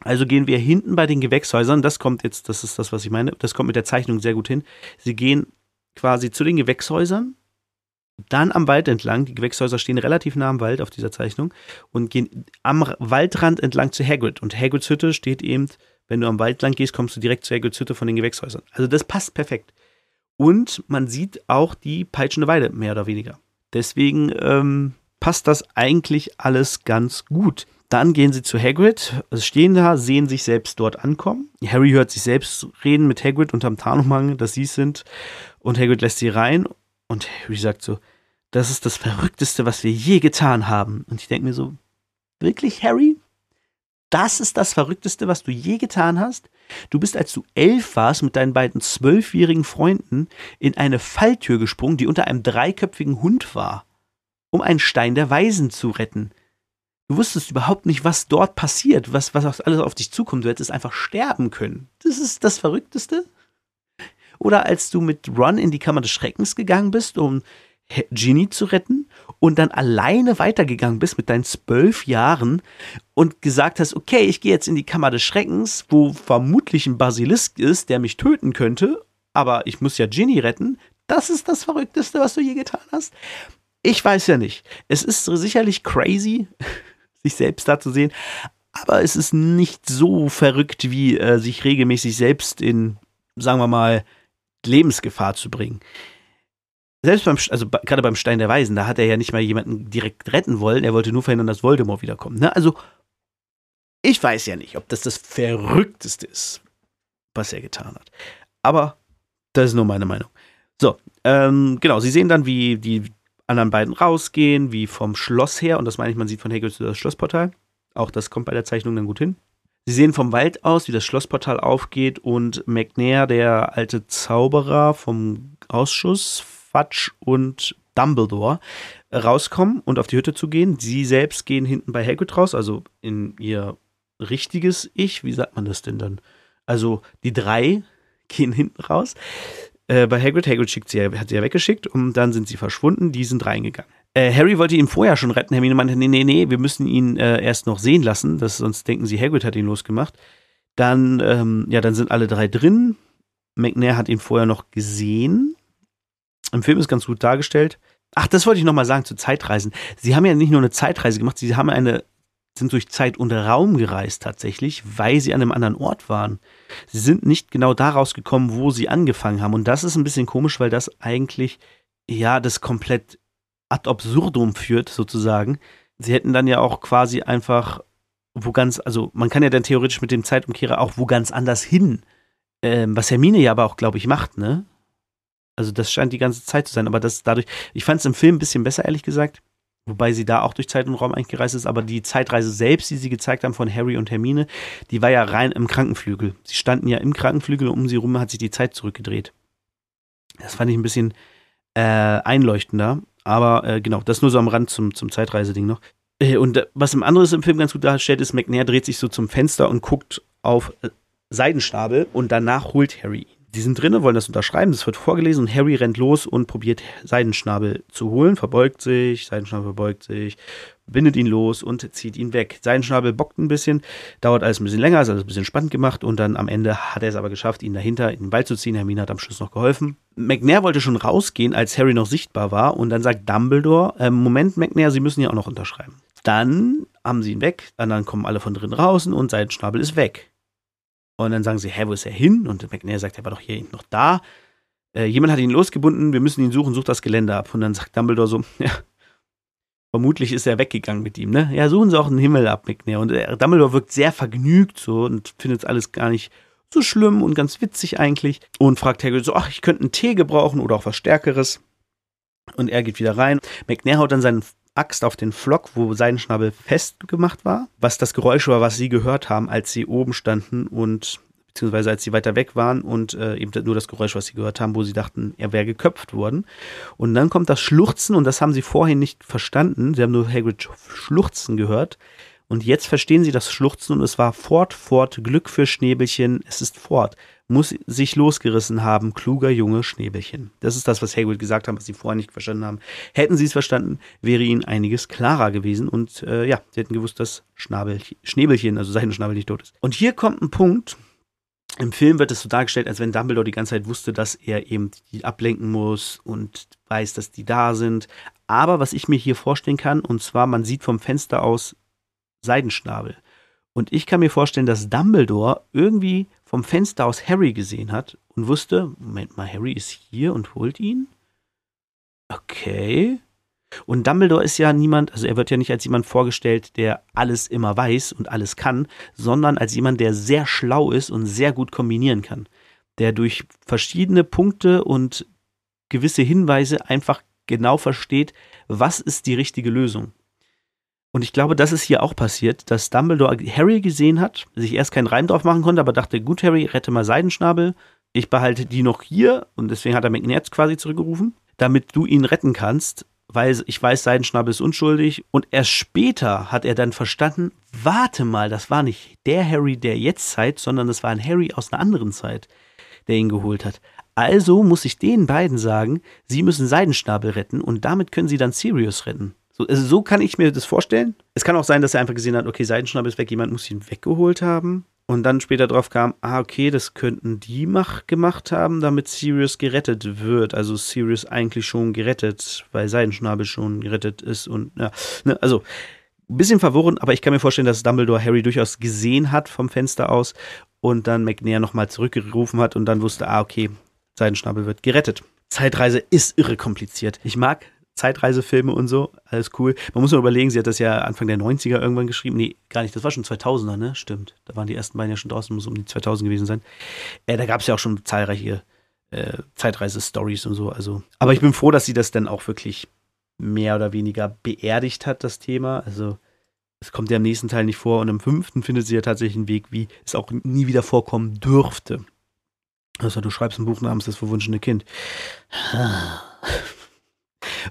Also gehen wir hinten bei den Gewächshäusern, das kommt jetzt, das ist das, was ich meine, das kommt mit der Zeichnung sehr gut hin. Sie gehen quasi zu den Gewächshäusern, dann am Wald entlang, die Gewächshäuser stehen relativ nah am Wald auf dieser Zeichnung und gehen am Waldrand entlang zu Hagrid. Und Hagrids Hütte steht eben, wenn du am Wald lang gehst, kommst du direkt zu Hagrids Hütte von den Gewächshäusern. Also das passt perfekt. Und man sieht auch die peitschende Weide, mehr oder weniger. Deswegen ähm, passt das eigentlich alles ganz gut. Dann gehen sie zu Hagrid, stehen da, sehen sich selbst dort ankommen. Harry hört sich selbst reden mit Hagrid unterm Tarnumhang, dass sie es sind. Und Hagrid lässt sie rein. Und Harry sagt so, das ist das Verrückteste, was wir je getan haben. Und ich denke mir so, wirklich, Harry? Das ist das Verrückteste, was du je getan hast? Du bist, als du elf warst, mit deinen beiden zwölfjährigen Freunden in eine Falltür gesprungen, die unter einem dreiköpfigen Hund war, um einen Stein der Weisen zu retten. Du wusstest überhaupt nicht, was dort passiert, was, was alles auf dich zukommt. Du hättest einfach sterben können. Das ist das Verrückteste. Oder als du mit Ron in die Kammer des Schreckens gegangen bist, um Ginny zu retten und dann alleine weitergegangen bist mit deinen zwölf Jahren und gesagt hast, okay, ich gehe jetzt in die Kammer des Schreckens, wo vermutlich ein Basilisk ist, der mich töten könnte, aber ich muss ja Ginny retten. Das ist das Verrückteste, was du je getan hast. Ich weiß ja nicht. Es ist sicherlich crazy, [laughs] sich selbst da zu sehen, aber es ist nicht so verrückt, wie äh, sich regelmäßig selbst in, sagen wir mal, Lebensgefahr zu bringen selbst beim, also gerade beim Stein der Weisen, da hat er ja nicht mal jemanden direkt retten wollen, er wollte nur verhindern, dass Voldemort wiederkommt. Ne? Also, ich weiß ja nicht, ob das das Verrückteste ist, was er getan hat. Aber das ist nur meine Meinung. So, ähm, genau, sie sehen dann, wie die anderen beiden rausgehen, wie vom Schloss her, und das meine ich, man sieht von zu das Schlossportal. Auch das kommt bei der Zeichnung dann gut hin. Sie sehen vom Wald aus, wie das Schlossportal aufgeht und McNair, der alte Zauberer vom Ausschuss, Fudge und Dumbledore rauskommen und auf die Hütte zu gehen. Sie selbst gehen hinten bei Hagrid raus, also in ihr richtiges Ich. Wie sagt man das denn dann? Also die drei [laughs] gehen hinten raus. Äh, bei Hagrid, Hagrid schickt sie, hat sie ja weggeschickt und dann sind sie verschwunden, die sind reingegangen. Äh, Harry wollte ihn vorher schon retten. Hermine meinte, nee, nee, nee, wir müssen ihn äh, erst noch sehen lassen, das, sonst denken sie, Hagrid hat ihn losgemacht. Dann, ähm, ja, dann sind alle drei drin. McNair hat ihn vorher noch gesehen. Im Film ist ganz gut dargestellt. Ach, das wollte ich nochmal sagen zu Zeitreisen. Sie haben ja nicht nur eine Zeitreise gemacht, sie haben eine, sind durch Zeit und Raum gereist tatsächlich, weil sie an einem anderen Ort waren. Sie sind nicht genau da rausgekommen, wo sie angefangen haben. Und das ist ein bisschen komisch, weil das eigentlich, ja, das komplett ad absurdum führt, sozusagen. Sie hätten dann ja auch quasi einfach wo ganz, also man kann ja dann theoretisch mit dem Zeitumkehrer auch wo ganz anders hin. Ähm, was Hermine ja aber auch, glaube ich, macht, ne? Also das scheint die ganze Zeit zu sein, aber das dadurch, ich fand es im Film ein bisschen besser, ehrlich gesagt. Wobei sie da auch durch Zeit und Raum eigentlich gereist ist, aber die Zeitreise selbst, die sie gezeigt haben von Harry und Hermine, die war ja rein im Krankenflügel. Sie standen ja im Krankenflügel und um sie rum hat sich die Zeit zurückgedreht. Das fand ich ein bisschen äh, einleuchtender. Aber äh, genau, das nur so am Rand zum, zum Zeitreiseding noch. Äh, und äh, was im anderes im Film ganz gut darstellt, ist, McNair dreht sich so zum Fenster und guckt auf äh, Seidenschnabel und danach holt Harry. Die sind drinnen, wollen das unterschreiben, das wird vorgelesen und Harry rennt los und probiert Seidenschnabel zu holen, verbeugt sich, Seidenschnabel verbeugt sich, bindet ihn los und zieht ihn weg. Seidenschnabel bockt ein bisschen, dauert alles ein bisschen länger, ist alles ein bisschen spannend gemacht und dann am Ende hat er es aber geschafft, ihn dahinter in den Wald zu ziehen. Hermine hat am Schluss noch geholfen. McNair wollte schon rausgehen, als Harry noch sichtbar war und dann sagt Dumbledore, äh, Moment McNair, Sie müssen ja auch noch unterschreiben. Dann haben sie ihn weg, dann kommen alle von drin raus und sein Schnabel ist weg. Und dann sagen sie, hä, wo ist er hin? Und McNair sagt, er war doch hier noch da. Äh, jemand hat ihn losgebunden, wir müssen ihn suchen, sucht das Gelände ab. Und dann sagt Dumbledore so, [laughs] ja, vermutlich ist er weggegangen mit ihm, ne? Ja, suchen Sie auch den Himmel ab, McNair. Und äh, Dumbledore wirkt sehr vergnügt so und findet alles gar nicht so schlimm und ganz witzig eigentlich. Und fragt Hagrid so, ach, ich könnte einen Tee gebrauchen oder auch was Stärkeres. Und er geht wieder rein. McNair haut dann seinen Axt auf den Flock, wo Seidenschnabel festgemacht war, was das Geräusch war, was sie gehört haben, als sie oben standen und beziehungsweise als sie weiter weg waren und äh, eben nur das Geräusch, was sie gehört haben, wo sie dachten, er wäre geköpft worden. Und dann kommt das Schluchzen und das haben sie vorhin nicht verstanden. Sie haben nur Hagrid Schluchzen gehört. Und jetzt verstehen sie das Schluchzen und es war fort, fort, Glück für Schnäbelchen, es ist fort muss sich losgerissen haben, kluger Junge Schnäbelchen. Das ist das, was Hagrid gesagt hat, was sie vorher nicht verstanden haben. Hätten sie es verstanden, wäre ihnen einiges klarer gewesen und äh, ja, sie hätten gewusst, dass Schnabelchen, Schnäbelchen, also sein Schnabel nicht tot ist. Und hier kommt ein Punkt, im Film wird es so dargestellt, als wenn Dumbledore die ganze Zeit wusste, dass er eben die ablenken muss und weiß, dass die da sind. Aber was ich mir hier vorstellen kann, und zwar, man sieht vom Fenster aus Seidenschnabel. Und ich kann mir vorstellen, dass Dumbledore irgendwie vom Fenster aus Harry gesehen hat und wusste, Moment mal, Harry ist hier und holt ihn? Okay. Und Dumbledore ist ja niemand, also er wird ja nicht als jemand vorgestellt, der alles immer weiß und alles kann, sondern als jemand, der sehr schlau ist und sehr gut kombinieren kann. Der durch verschiedene Punkte und gewisse Hinweise einfach genau versteht, was ist die richtige Lösung. Und ich glaube, das ist hier auch passiert, dass Dumbledore Harry gesehen hat, sich erst keinen Reim drauf machen konnte, aber dachte, gut, Harry, rette mal Seidenschnabel. Ich behalte die noch hier und deswegen hat er McNair quasi zurückgerufen, damit du ihn retten kannst, weil ich weiß, Seidenschnabel ist unschuldig. Und erst später hat er dann verstanden, warte mal, das war nicht der Harry der Jetztzeit, sondern das war ein Harry aus einer anderen Zeit, der ihn geholt hat. Also muss ich den beiden sagen, sie müssen Seidenschnabel retten und damit können sie dann Sirius retten. So, also so kann ich mir das vorstellen. Es kann auch sein, dass er einfach gesehen hat, okay, Seidenschnabel ist weg, jemand muss ihn weggeholt haben. Und dann später drauf kam, ah, okay, das könnten die mach, gemacht haben, damit Sirius gerettet wird. Also Sirius eigentlich schon gerettet, weil Seidenschnabel schon gerettet ist. Und ja, ne, also ein bisschen verwirrend, aber ich kann mir vorstellen, dass Dumbledore Harry durchaus gesehen hat vom Fenster aus und dann McNair nochmal zurückgerufen hat und dann wusste, ah, okay, Seidenschnabel wird gerettet. Zeitreise ist irre kompliziert. Ich mag Zeitreisefilme und so, alles cool. Man muss nur überlegen, sie hat das ja Anfang der 90er irgendwann geschrieben. Nee, gar nicht, das war schon 2000er, ne? Stimmt. Da waren die ersten beiden ja schon draußen, muss um die 2000 gewesen sein. Äh, da gab es ja auch schon zahlreiche äh, Zeitreise-Stories und so. Also, aber ich bin froh, dass sie das dann auch wirklich mehr oder weniger beerdigt hat, das Thema. Also, es kommt ja im nächsten Teil nicht vor und im fünften findet sie ja tatsächlich einen Weg, wie es auch nie wieder vorkommen dürfte. Also, du schreibst ein Buch namens Das verwunschene Kind.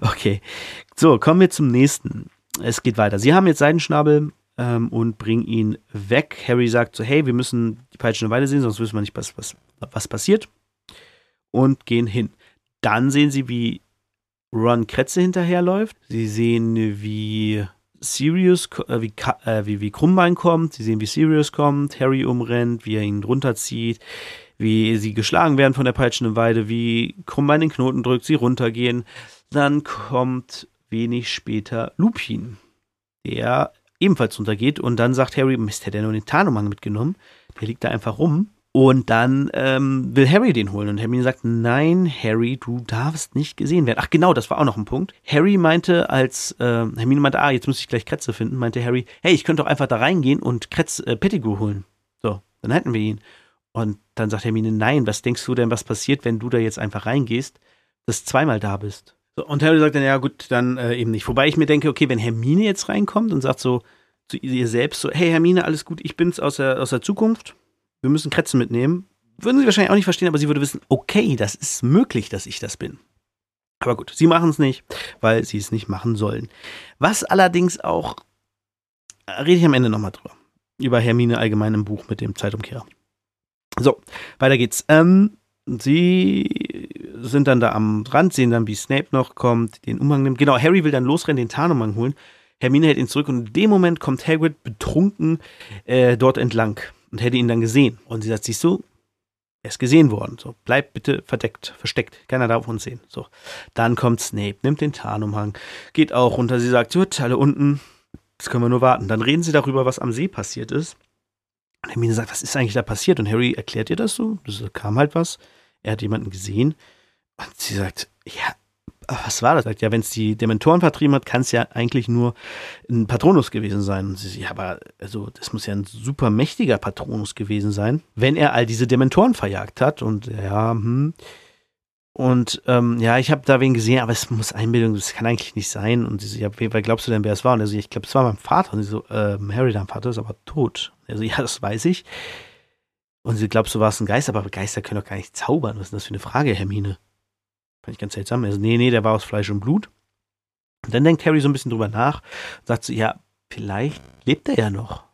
[laughs] Okay. So, kommen wir zum nächsten. Es geht weiter. Sie haben jetzt Seidenschnabel ähm, und bringen ihn weg. Harry sagt so: Hey, wir müssen die peitschende Weide sehen, sonst wissen wir nicht, was, was, was passiert. Und gehen hin. Dann sehen sie, wie Ron Kretze hinterherläuft. Sie sehen, wie Sirius, äh, wie, äh, wie, wie Krummbein kommt. Sie sehen, wie Sirius kommt, Harry umrennt, wie er ihn runterzieht, wie sie geschlagen werden von der peitschenden Weide, wie Krummbein den Knoten drückt, sie runtergehen. Dann kommt wenig später Lupin, der ebenfalls runtergeht und dann sagt Harry, Mist, hätte er nur den Tarnumhang mitgenommen. Der liegt da einfach rum. Und dann ähm, will Harry den holen. Und Hermine sagt, nein, Harry, du darfst nicht gesehen werden. Ach genau, das war auch noch ein Punkt. Harry meinte, als äh, Hermine meinte, ah, jetzt muss ich gleich Kretze finden, meinte Harry, hey, ich könnte doch einfach da reingehen und Kretz äh, Pettigrew holen. So, dann hätten wir ihn. Und dann sagt Hermine, nein, was denkst du denn, was passiert, wenn du da jetzt einfach reingehst, dass zweimal da bist? So, und Harry sagt dann, ja gut, dann äh, eben nicht. Wobei ich mir denke, okay, wenn Hermine jetzt reinkommt und sagt so zu ihr selbst so, hey Hermine, alles gut, ich bin's aus der, aus der Zukunft, wir müssen Kretzen mitnehmen. Würden sie wahrscheinlich auch nicht verstehen, aber sie würde wissen, okay, das ist möglich, dass ich das bin. Aber gut, sie machen es nicht, weil sie es nicht machen sollen. Was allerdings auch, äh, rede ich am Ende nochmal drüber. Über Hermine allgemein im Buch mit dem Zeitumkehrer. So, weiter geht's. Ähm, sie sind dann da am Rand, sehen dann, wie Snape noch kommt, den Umhang nimmt. Genau, Harry will dann losrennen, den Tarnumhang holen. Hermine hält ihn zurück und in dem Moment kommt Hagrid betrunken äh, dort entlang und hätte ihn dann gesehen. Und sie sagt, siehst du, er ist gesehen worden. So, bleib bitte verdeckt, versteckt. Keiner darf uns sehen. So, dann kommt Snape, nimmt den Tarnumhang, geht auch runter. Sie sagt, gut, alle unten, jetzt können wir nur warten. Dann reden sie darüber, was am See passiert ist. Und Hermine sagt, was ist eigentlich da passiert? Und Harry erklärt ihr das so. Das kam halt was. Er hat jemanden gesehen. Und sie sagt, ja, was war das? Sagt, ja, wenn es die Dementoren vertrieben hat, kann es ja eigentlich nur ein Patronus gewesen sein. Und sie sagt, ja, aber also, das muss ja ein super mächtiger Patronus gewesen sein, wenn er all diese Dementoren verjagt hat. Und ja, hm. Und ähm, ja, ich habe da wen gesehen, aber es muss Einbildung, das kann eigentlich nicht sein. Und sie so, ja, wer glaubst du denn, wer es war? Und er so, ich glaube, es war mein Vater. Und sie so, äh, Harry, dein Vater ist aber tot. Er so, ja, das weiß ich. Und sie glaubst du, warst ein Geist, aber Geister können doch gar nicht zaubern. Was ist denn das für eine Frage, Hermine? Fand ich ganz seltsam. Also, nee, nee, der war aus Fleisch und Blut. Und dann denkt Harry so ein bisschen drüber nach sagt so, ja, vielleicht lebt er ja noch.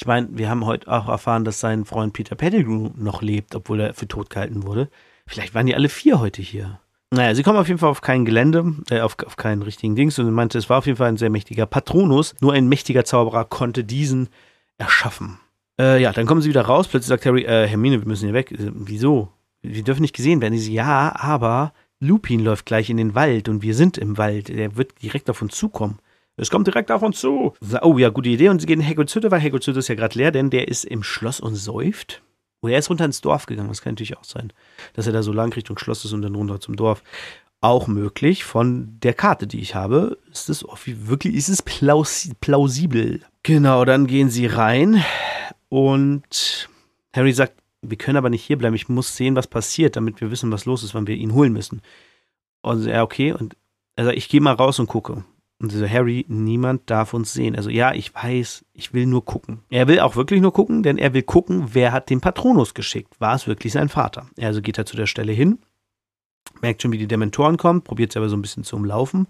Ich meine, wir haben heute auch erfahren, dass sein Freund Peter Pettigrew noch lebt, obwohl er für tot gehalten wurde. Vielleicht waren die alle vier heute hier. Naja, sie kommen auf jeden Fall auf kein Gelände, äh, auf, auf keinen richtigen Dings und meinte, es war auf jeden Fall ein sehr mächtiger Patronus. Nur ein mächtiger Zauberer konnte diesen erschaffen. Äh, ja, dann kommen sie wieder raus. Plötzlich sagt Harry, äh, Hermine, wir müssen hier weg. Äh, wieso? Wir dürfen nicht gesehen werden. Sie, ja, aber Lupin läuft gleich in den Wald und wir sind im Wald. Der wird direkt auf uns zukommen. Es kommt direkt auf uns zu. Oh ja, gute Idee. Und sie gehen in Hagrids Hütte, weil Hagrids Hütte ist ja gerade leer, denn der ist im Schloss und säuft. Oder er ist runter ins Dorf gegangen. Das kann natürlich auch sein, dass er da so lang Richtung Schloss ist und dann runter zum Dorf. Auch möglich. Von der Karte, die ich habe, ist es wirklich, ist es plausibel. Genau, dann gehen sie rein und Harry sagt, wir können aber nicht hierbleiben. Ich muss sehen, was passiert, damit wir wissen, was los ist, wann wir ihn holen müssen. Und ja, okay. Und er sagt, ich gehe mal raus und gucke. Und sie so, Harry, niemand darf uns sehen. Also ja, ich weiß, ich will nur gucken. Er will auch wirklich nur gucken, denn er will gucken, wer hat den Patronus geschickt. War es wirklich sein Vater? Also geht er zu der Stelle hin, merkt schon, wie die Dementoren kommen, probiert es aber so ein bisschen zu umlaufen.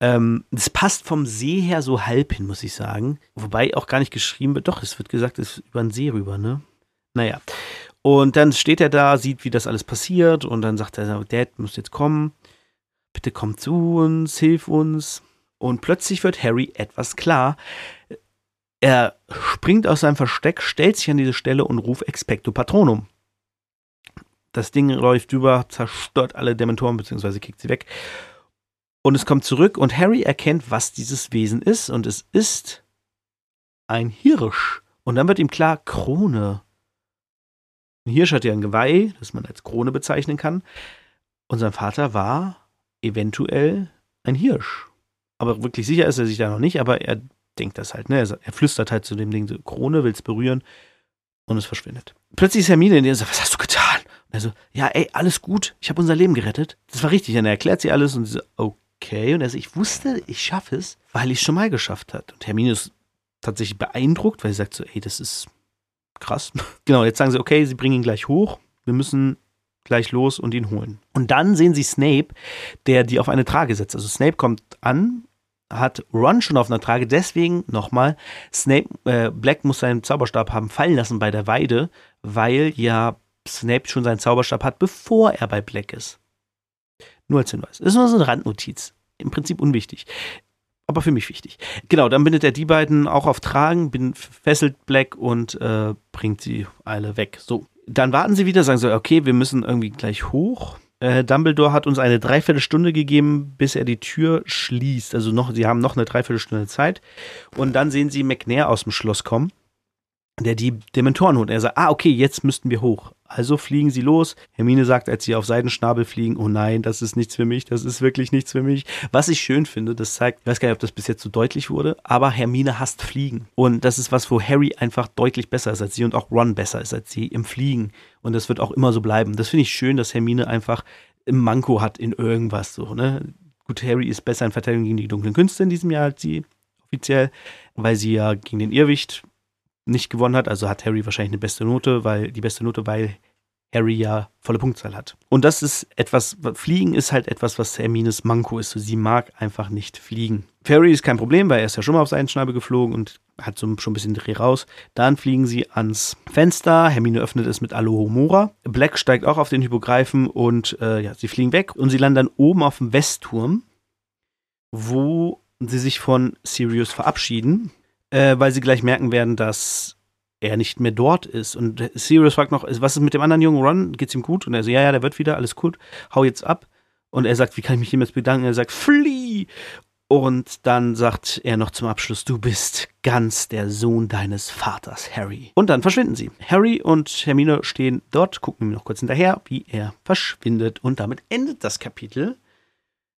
Ähm, das passt vom See her so halb hin, muss ich sagen. Wobei auch gar nicht geschrieben wird. Doch, es wird gesagt, es ist über den See rüber, ne? Naja. Und dann steht er da, sieht, wie das alles passiert und dann sagt er, Dad, muss jetzt kommen. Bitte komm zu uns, hilf uns. Und plötzlich wird Harry etwas klar. Er springt aus seinem Versteck, stellt sich an diese Stelle und ruft Expecto Patronum. Das Ding läuft über, zerstört alle Dementoren, beziehungsweise kickt sie weg. Und es kommt zurück und Harry erkennt, was dieses Wesen ist. Und es ist ein Hirsch. Und dann wird ihm klar, Krone. Ein Hirsch hat ja ein Geweih, das man als Krone bezeichnen kann. Und sein Vater war eventuell ein Hirsch. Aber wirklich sicher ist er sich da noch nicht, aber er denkt das halt. Ne? Er, flüstert halt zu dem Ding, so, Krone, will es berühren und es verschwindet. Plötzlich ist Hermine in der sagt, was hast du getan? Und er so, ja, ey, alles gut, ich habe unser Leben gerettet. Das war richtig. Und er erklärt sie alles und sie so, okay. Und er so, ich wusste, ich schaffe es, weil ich es schon mal geschafft hat. Und Hermine ist tatsächlich beeindruckt, weil sie sagt so, ey, das ist krass. [laughs] genau, jetzt sagen sie, okay, sie bringen ihn gleich hoch. Wir müssen gleich los und ihn holen. Und dann sehen sie Snape, der die auf eine Trage setzt. Also Snape kommt an, hat Ron schon auf einer Trage, deswegen nochmal, Snape, äh, Black muss seinen Zauberstab haben fallen lassen bei der Weide, weil ja Snape schon seinen Zauberstab hat, bevor er bei Black ist. Nur als Hinweis. Das ist nur so eine Randnotiz. Im Prinzip unwichtig. Aber für mich wichtig. Genau, dann bindet er die beiden auch auf Tragen, fesselt Black und äh, bringt sie alle weg. So. Dann warten sie wieder, sagen so, okay, wir müssen irgendwie gleich hoch. Äh, Dumbledore hat uns eine Dreiviertelstunde gegeben, bis er die Tür schließt. Also noch, sie haben noch eine Dreiviertelstunde Zeit. Und dann sehen sie McNair aus dem Schloss kommen, der die Dementoren holt. Er sagt, ah, okay, jetzt müssten wir hoch. Also fliegen sie los. Hermine sagt, als sie auf Seidenschnabel fliegen, oh nein, das ist nichts für mich, das ist wirklich nichts für mich. Was ich schön finde, das zeigt, ich weiß gar nicht, ob das bis jetzt so deutlich wurde, aber Hermine hasst Fliegen. Und das ist was, wo Harry einfach deutlich besser ist als sie und auch Ron besser ist als sie im Fliegen. Und das wird auch immer so bleiben. Das finde ich schön, dass Hermine einfach im Manko hat in irgendwas so, ne? Gut, Harry ist besser in Verteidigung gegen die dunklen Künste in diesem Jahr als sie offiziell, weil sie ja gegen den Irrwicht nicht gewonnen hat. Also hat Harry wahrscheinlich eine beste Note, weil die beste Note, weil Harry ja volle Punktzahl hat. Und das ist etwas, Fliegen ist halt etwas, was Hermines Manko ist. sie mag einfach nicht fliegen. Harry ist kein Problem, weil er ist ja schon mal auf seinen Schnabel geflogen und hat so schon ein bisschen Dreh raus. Dann fliegen sie ans Fenster. Hermine öffnet es mit Alohomora. Black steigt auch auf den Hypogreifen und äh, ja, sie fliegen weg und sie landen dann oben auf dem Westturm, wo sie sich von Sirius verabschieden äh, weil sie gleich merken werden, dass er nicht mehr dort ist. Und Sirius fragt noch, was ist mit dem anderen jungen Ron? Geht's ihm gut? Und er so, ja, ja, der wird wieder, alles gut, hau jetzt ab. Und er sagt, wie kann ich mich jemals bedanken? Er sagt, flieh! Und dann sagt er noch zum Abschluss, du bist ganz der Sohn deines Vaters, Harry. Und dann verschwinden sie. Harry und Hermine stehen dort, gucken ihm noch kurz hinterher, wie er verschwindet. Und damit endet das Kapitel.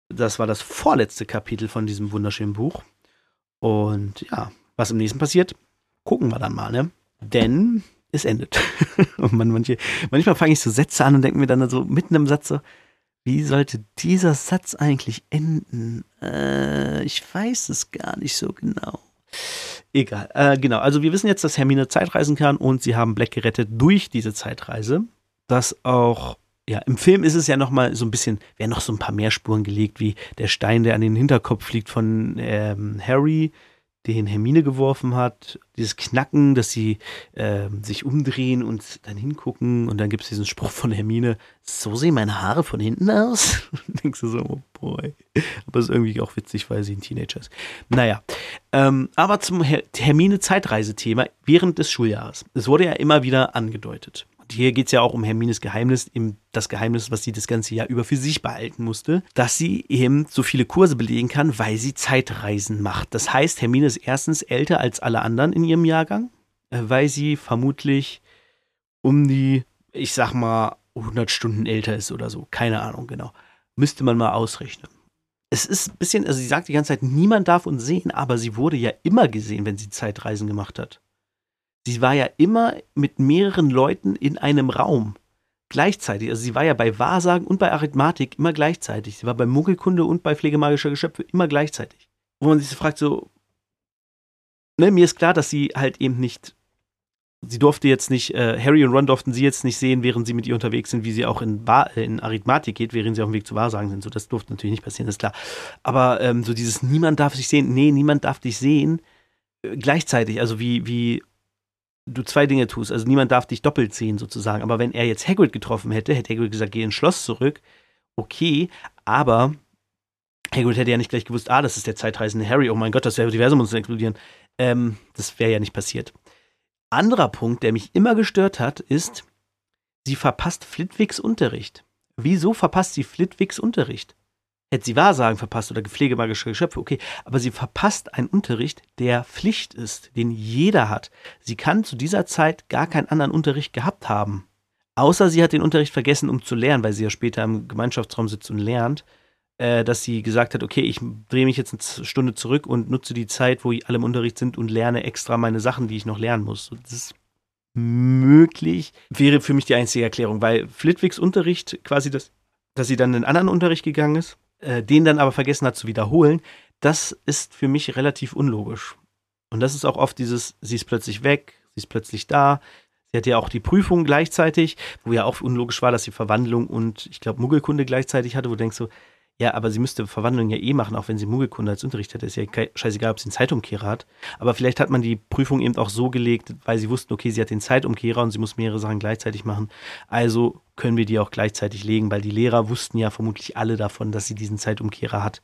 Das war das vorletzte Kapitel von diesem wunderschönen Buch. Und ja, was im nächsten passiert, gucken wir dann mal, ne? Denn es endet. [laughs] man, manche, manchmal fange ich so Sätze an und denke mir dann so mitten im Satz so, wie sollte dieser Satz eigentlich enden? Äh, ich weiß es gar nicht so genau. Egal. Äh, genau, also wir wissen jetzt, dass Hermine Zeitreisen kann und sie haben Black gerettet durch diese Zeitreise. Das auch, ja, im Film ist es ja nochmal so ein bisschen, werden noch so ein paar mehr Spuren gelegt, wie der Stein, der an den Hinterkopf fliegt von ähm, Harry, den Hermine geworfen hat, dieses Knacken, dass sie äh, sich umdrehen und dann hingucken und dann gibt es diesen Spruch von Hermine, so sehen meine Haare von hinten aus. [laughs] Und denkst du so, oh boy. Aber ist irgendwie auch witzig, weil sie ein Teenager ist. Naja, ähm, aber zum Her Hermine-Zeitreisethema während des Schuljahres. Es wurde ja immer wieder angedeutet hier geht es ja auch um Hermines Geheimnis, eben das Geheimnis, was sie das ganze Jahr über für sich behalten musste, dass sie eben so viele Kurse belegen kann, weil sie Zeitreisen macht. Das heißt, Hermine ist erstens älter als alle anderen in ihrem Jahrgang, äh, weil sie vermutlich um die, ich sag mal, 100 Stunden älter ist oder so. Keine Ahnung genau. Müsste man mal ausrechnen. Es ist ein bisschen, also sie sagt die ganze Zeit, niemand darf uns sehen, aber sie wurde ja immer gesehen, wenn sie Zeitreisen gemacht hat sie war ja immer mit mehreren Leuten in einem Raum. Gleichzeitig. Also sie war ja bei Wahrsagen und bei Arithmatik immer gleichzeitig. Sie war bei Muggelkunde und bei Pflegemagischer Geschöpfe immer gleichzeitig. Wo man sich so fragt, so, ne, mir ist klar, dass sie halt eben nicht, sie durfte jetzt nicht, äh, Harry und Ron durften sie jetzt nicht sehen, während sie mit ihr unterwegs sind, wie sie auch in, in Arithmatik geht, während sie auf dem Weg zu Wahrsagen sind. So, das durfte natürlich nicht passieren, ist klar. Aber ähm, so dieses, niemand darf dich sehen, nee, niemand darf dich sehen, äh, gleichzeitig, also wie, wie du zwei Dinge tust. Also niemand darf dich doppelt sehen sozusagen. Aber wenn er jetzt Hagrid getroffen hätte, hätte Hagrid gesagt, geh ins Schloss zurück. Okay, aber Hagrid hätte ja nicht gleich gewusst, ah, das ist der zeitreisende Harry. Oh mein Gott, das Universum muss explodieren. Ähm, das wäre ja nicht passiert. Anderer Punkt, der mich immer gestört hat, ist, sie verpasst Flitwigs Unterricht. Wieso verpasst sie Flitwigs Unterricht? Hätte sie Wahrsagen verpasst oder gepflegemagische Geschöpfe, okay, aber sie verpasst einen Unterricht, der Pflicht ist, den jeder hat. Sie kann zu dieser Zeit gar keinen anderen Unterricht gehabt haben. Außer sie hat den Unterricht vergessen, um zu lernen, weil sie ja später im Gemeinschaftsraum sitzt und lernt, äh, dass sie gesagt hat, okay, ich drehe mich jetzt eine Stunde zurück und nutze die Zeit, wo alle im Unterricht sind und lerne extra meine Sachen, die ich noch lernen muss. Das ist möglich, wäre für mich die einzige Erklärung, weil Flitwigs Unterricht quasi das, dass sie dann in einen anderen Unterricht gegangen ist äh, den dann aber vergessen hat zu wiederholen, das ist für mich relativ unlogisch. Und das ist auch oft dieses, sie ist plötzlich weg, sie ist plötzlich da. Sie hatte ja auch die Prüfung gleichzeitig, wo ja auch unlogisch war, dass sie Verwandlung und ich glaube Muggelkunde gleichzeitig hatte, wo du denkst so, ja, aber sie müsste Verwandlung ja eh machen, auch wenn sie Muggelkunde als Unterricht hat. Ist ja scheißegal, ob sie einen Zeitumkehrer hat. Aber vielleicht hat man die Prüfung eben auch so gelegt, weil sie wussten, okay, sie hat den Zeitumkehrer und sie muss mehrere Sachen gleichzeitig machen. Also können wir die auch gleichzeitig legen, weil die Lehrer wussten ja vermutlich alle davon, dass sie diesen Zeitumkehrer hat.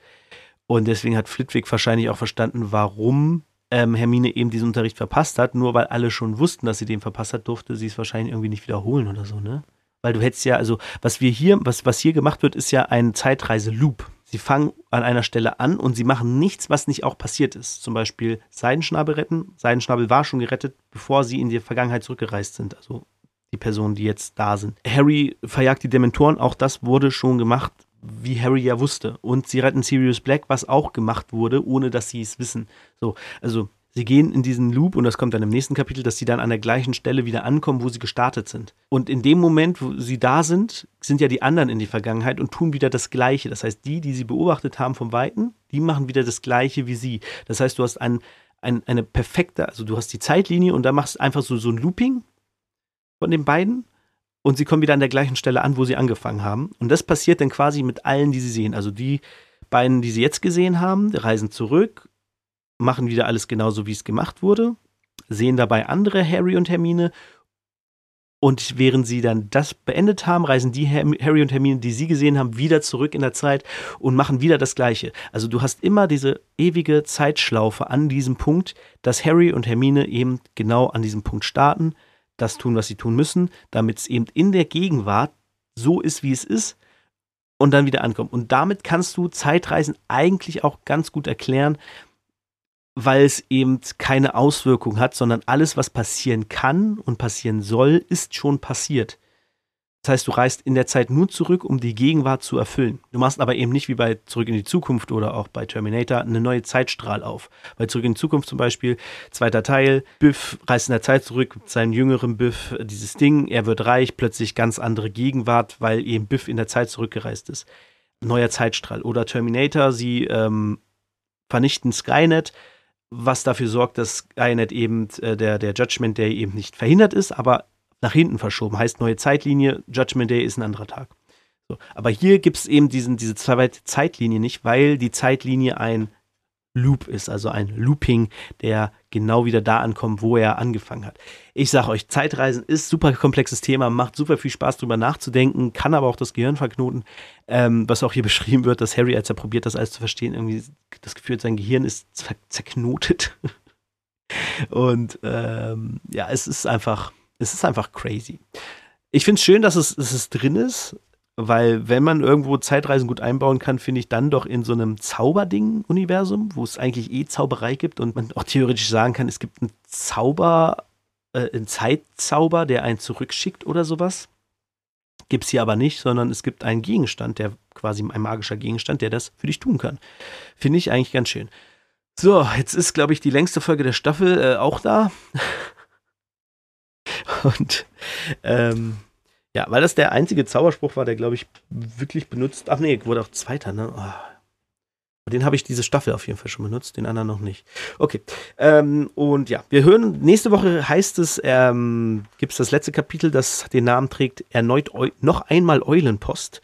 Und deswegen hat Flitwick wahrscheinlich auch verstanden, warum ähm, Hermine eben diesen Unterricht verpasst hat. Nur weil alle schon wussten, dass sie den verpasst hat, durfte sie es wahrscheinlich irgendwie nicht wiederholen oder so, ne? Weil du hättest ja, also was wir hier, was, was hier gemacht wird, ist ja ein Zeitreise-Loop. Sie fangen an einer Stelle an und sie machen nichts, was nicht auch passiert ist. Zum Beispiel Seidenschnabel retten. Seidenschnabel war schon gerettet, bevor sie in die Vergangenheit zurückgereist sind. Also die Personen, die jetzt da sind. Harry verjagt die Dementoren. Auch das wurde schon gemacht, wie Harry ja wusste. Und sie retten Sirius Black, was auch gemacht wurde, ohne dass sie es wissen. So, also Sie gehen in diesen Loop und das kommt dann im nächsten Kapitel, dass sie dann an der gleichen Stelle wieder ankommen, wo sie gestartet sind. Und in dem Moment, wo sie da sind, sind ja die anderen in die Vergangenheit und tun wieder das Gleiche. Das heißt, die, die sie beobachtet haben vom Weiten, die machen wieder das Gleiche wie sie. Das heißt, du hast ein, ein, eine perfekte, also du hast die Zeitlinie und da machst einfach so, so ein Looping von den beiden und sie kommen wieder an der gleichen Stelle an, wo sie angefangen haben. Und das passiert dann quasi mit allen, die sie sehen. Also die beiden, die sie jetzt gesehen haben, reisen zurück machen wieder alles genauso, wie es gemacht wurde, sehen dabei andere Harry und Hermine und während sie dann das beendet haben, reisen die Harry und Hermine, die sie gesehen haben, wieder zurück in der Zeit und machen wieder das Gleiche. Also du hast immer diese ewige Zeitschlaufe an diesem Punkt, dass Harry und Hermine eben genau an diesem Punkt starten, das tun, was sie tun müssen, damit es eben in der Gegenwart so ist, wie es ist und dann wieder ankommt. Und damit kannst du Zeitreisen eigentlich auch ganz gut erklären, weil es eben keine Auswirkung hat, sondern alles, was passieren kann und passieren soll, ist schon passiert. Das heißt, du reist in der Zeit nur zurück, um die Gegenwart zu erfüllen. Du machst aber eben nicht wie bei Zurück in die Zukunft oder auch bei Terminator eine neue Zeitstrahl auf. Bei Zurück in die Zukunft zum Beispiel, zweiter Teil, Biff reist in der Zeit zurück mit seinem jüngeren Biff, dieses Ding, er wird reich, plötzlich ganz andere Gegenwart, weil eben Biff in der Zeit zurückgereist ist. Neuer Zeitstrahl. Oder Terminator, sie ähm, vernichten Skynet, was dafür sorgt, dass Skynet eben äh, der, der Judgment Day eben nicht verhindert ist, aber nach hinten verschoben. Heißt neue Zeitlinie, Judgment Day ist ein anderer Tag. So. Aber hier gibt es eben diesen, diese zweite Zeitlinie nicht, weil die Zeitlinie ein Loop ist, also ein Looping, der genau wieder da ankommt, wo er angefangen hat. Ich sage euch, Zeitreisen ist super komplexes Thema, macht super viel Spaß drüber nachzudenken, kann aber auch das Gehirn verknoten, ähm, was auch hier [laughs] beschrieben wird, dass Harry, als er probiert, das alles zu verstehen, irgendwie das Gefühl hat, sein Gehirn ist zer zerknotet. [laughs] Und ähm, ja, es ist einfach, es ist einfach crazy. Ich finde es schön, dass es, dass es drin ist. Weil wenn man irgendwo Zeitreisen gut einbauen kann, finde ich dann doch in so einem Zauberding-Universum, wo es eigentlich eh Zauberei gibt und man auch theoretisch sagen kann, es gibt einen Zauber, äh, einen Zeitzauber, der einen zurückschickt oder sowas. Gibt es hier aber nicht, sondern es gibt einen Gegenstand, der quasi ein magischer Gegenstand, der das für dich tun kann. Finde ich eigentlich ganz schön. So, jetzt ist, glaube ich, die längste Folge der Staffel äh, auch da. Und ähm, ja, weil das der einzige Zauberspruch war, der, glaube ich, wirklich benutzt. Ach nee, wurde auch Zweiter, ne? Oh. Den habe ich diese Staffel auf jeden Fall schon benutzt, den anderen noch nicht. Okay. Ähm, und ja, wir hören, nächste Woche heißt es, ähm, gibt es das letzte Kapitel, das den Namen trägt, erneut Eu noch einmal Eulenpost.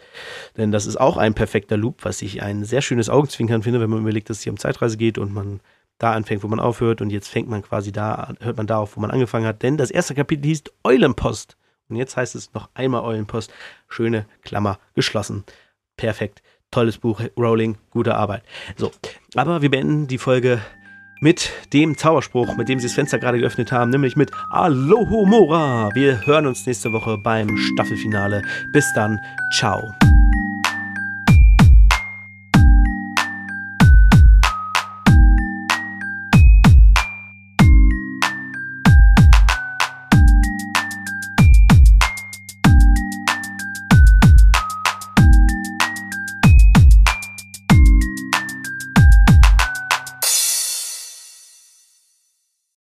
Denn das ist auch ein perfekter Loop, was ich ein sehr schönes Augenzwinkern finde, wenn man überlegt, dass es hier um Zeitreise geht und man da anfängt, wo man aufhört und jetzt fängt man quasi da, hört man da auf, wo man angefangen hat. Denn das erste Kapitel hieß Eulenpost. Und jetzt heißt es noch einmal Eulenpost. Schöne Klammer geschlossen. Perfekt. Tolles Buch. Rowling. Gute Arbeit. So. Aber wir beenden die Folge mit dem Zauberspruch, mit dem sie das Fenster gerade geöffnet haben, nämlich mit Alohomora. Wir hören uns nächste Woche beim Staffelfinale. Bis dann. Ciao.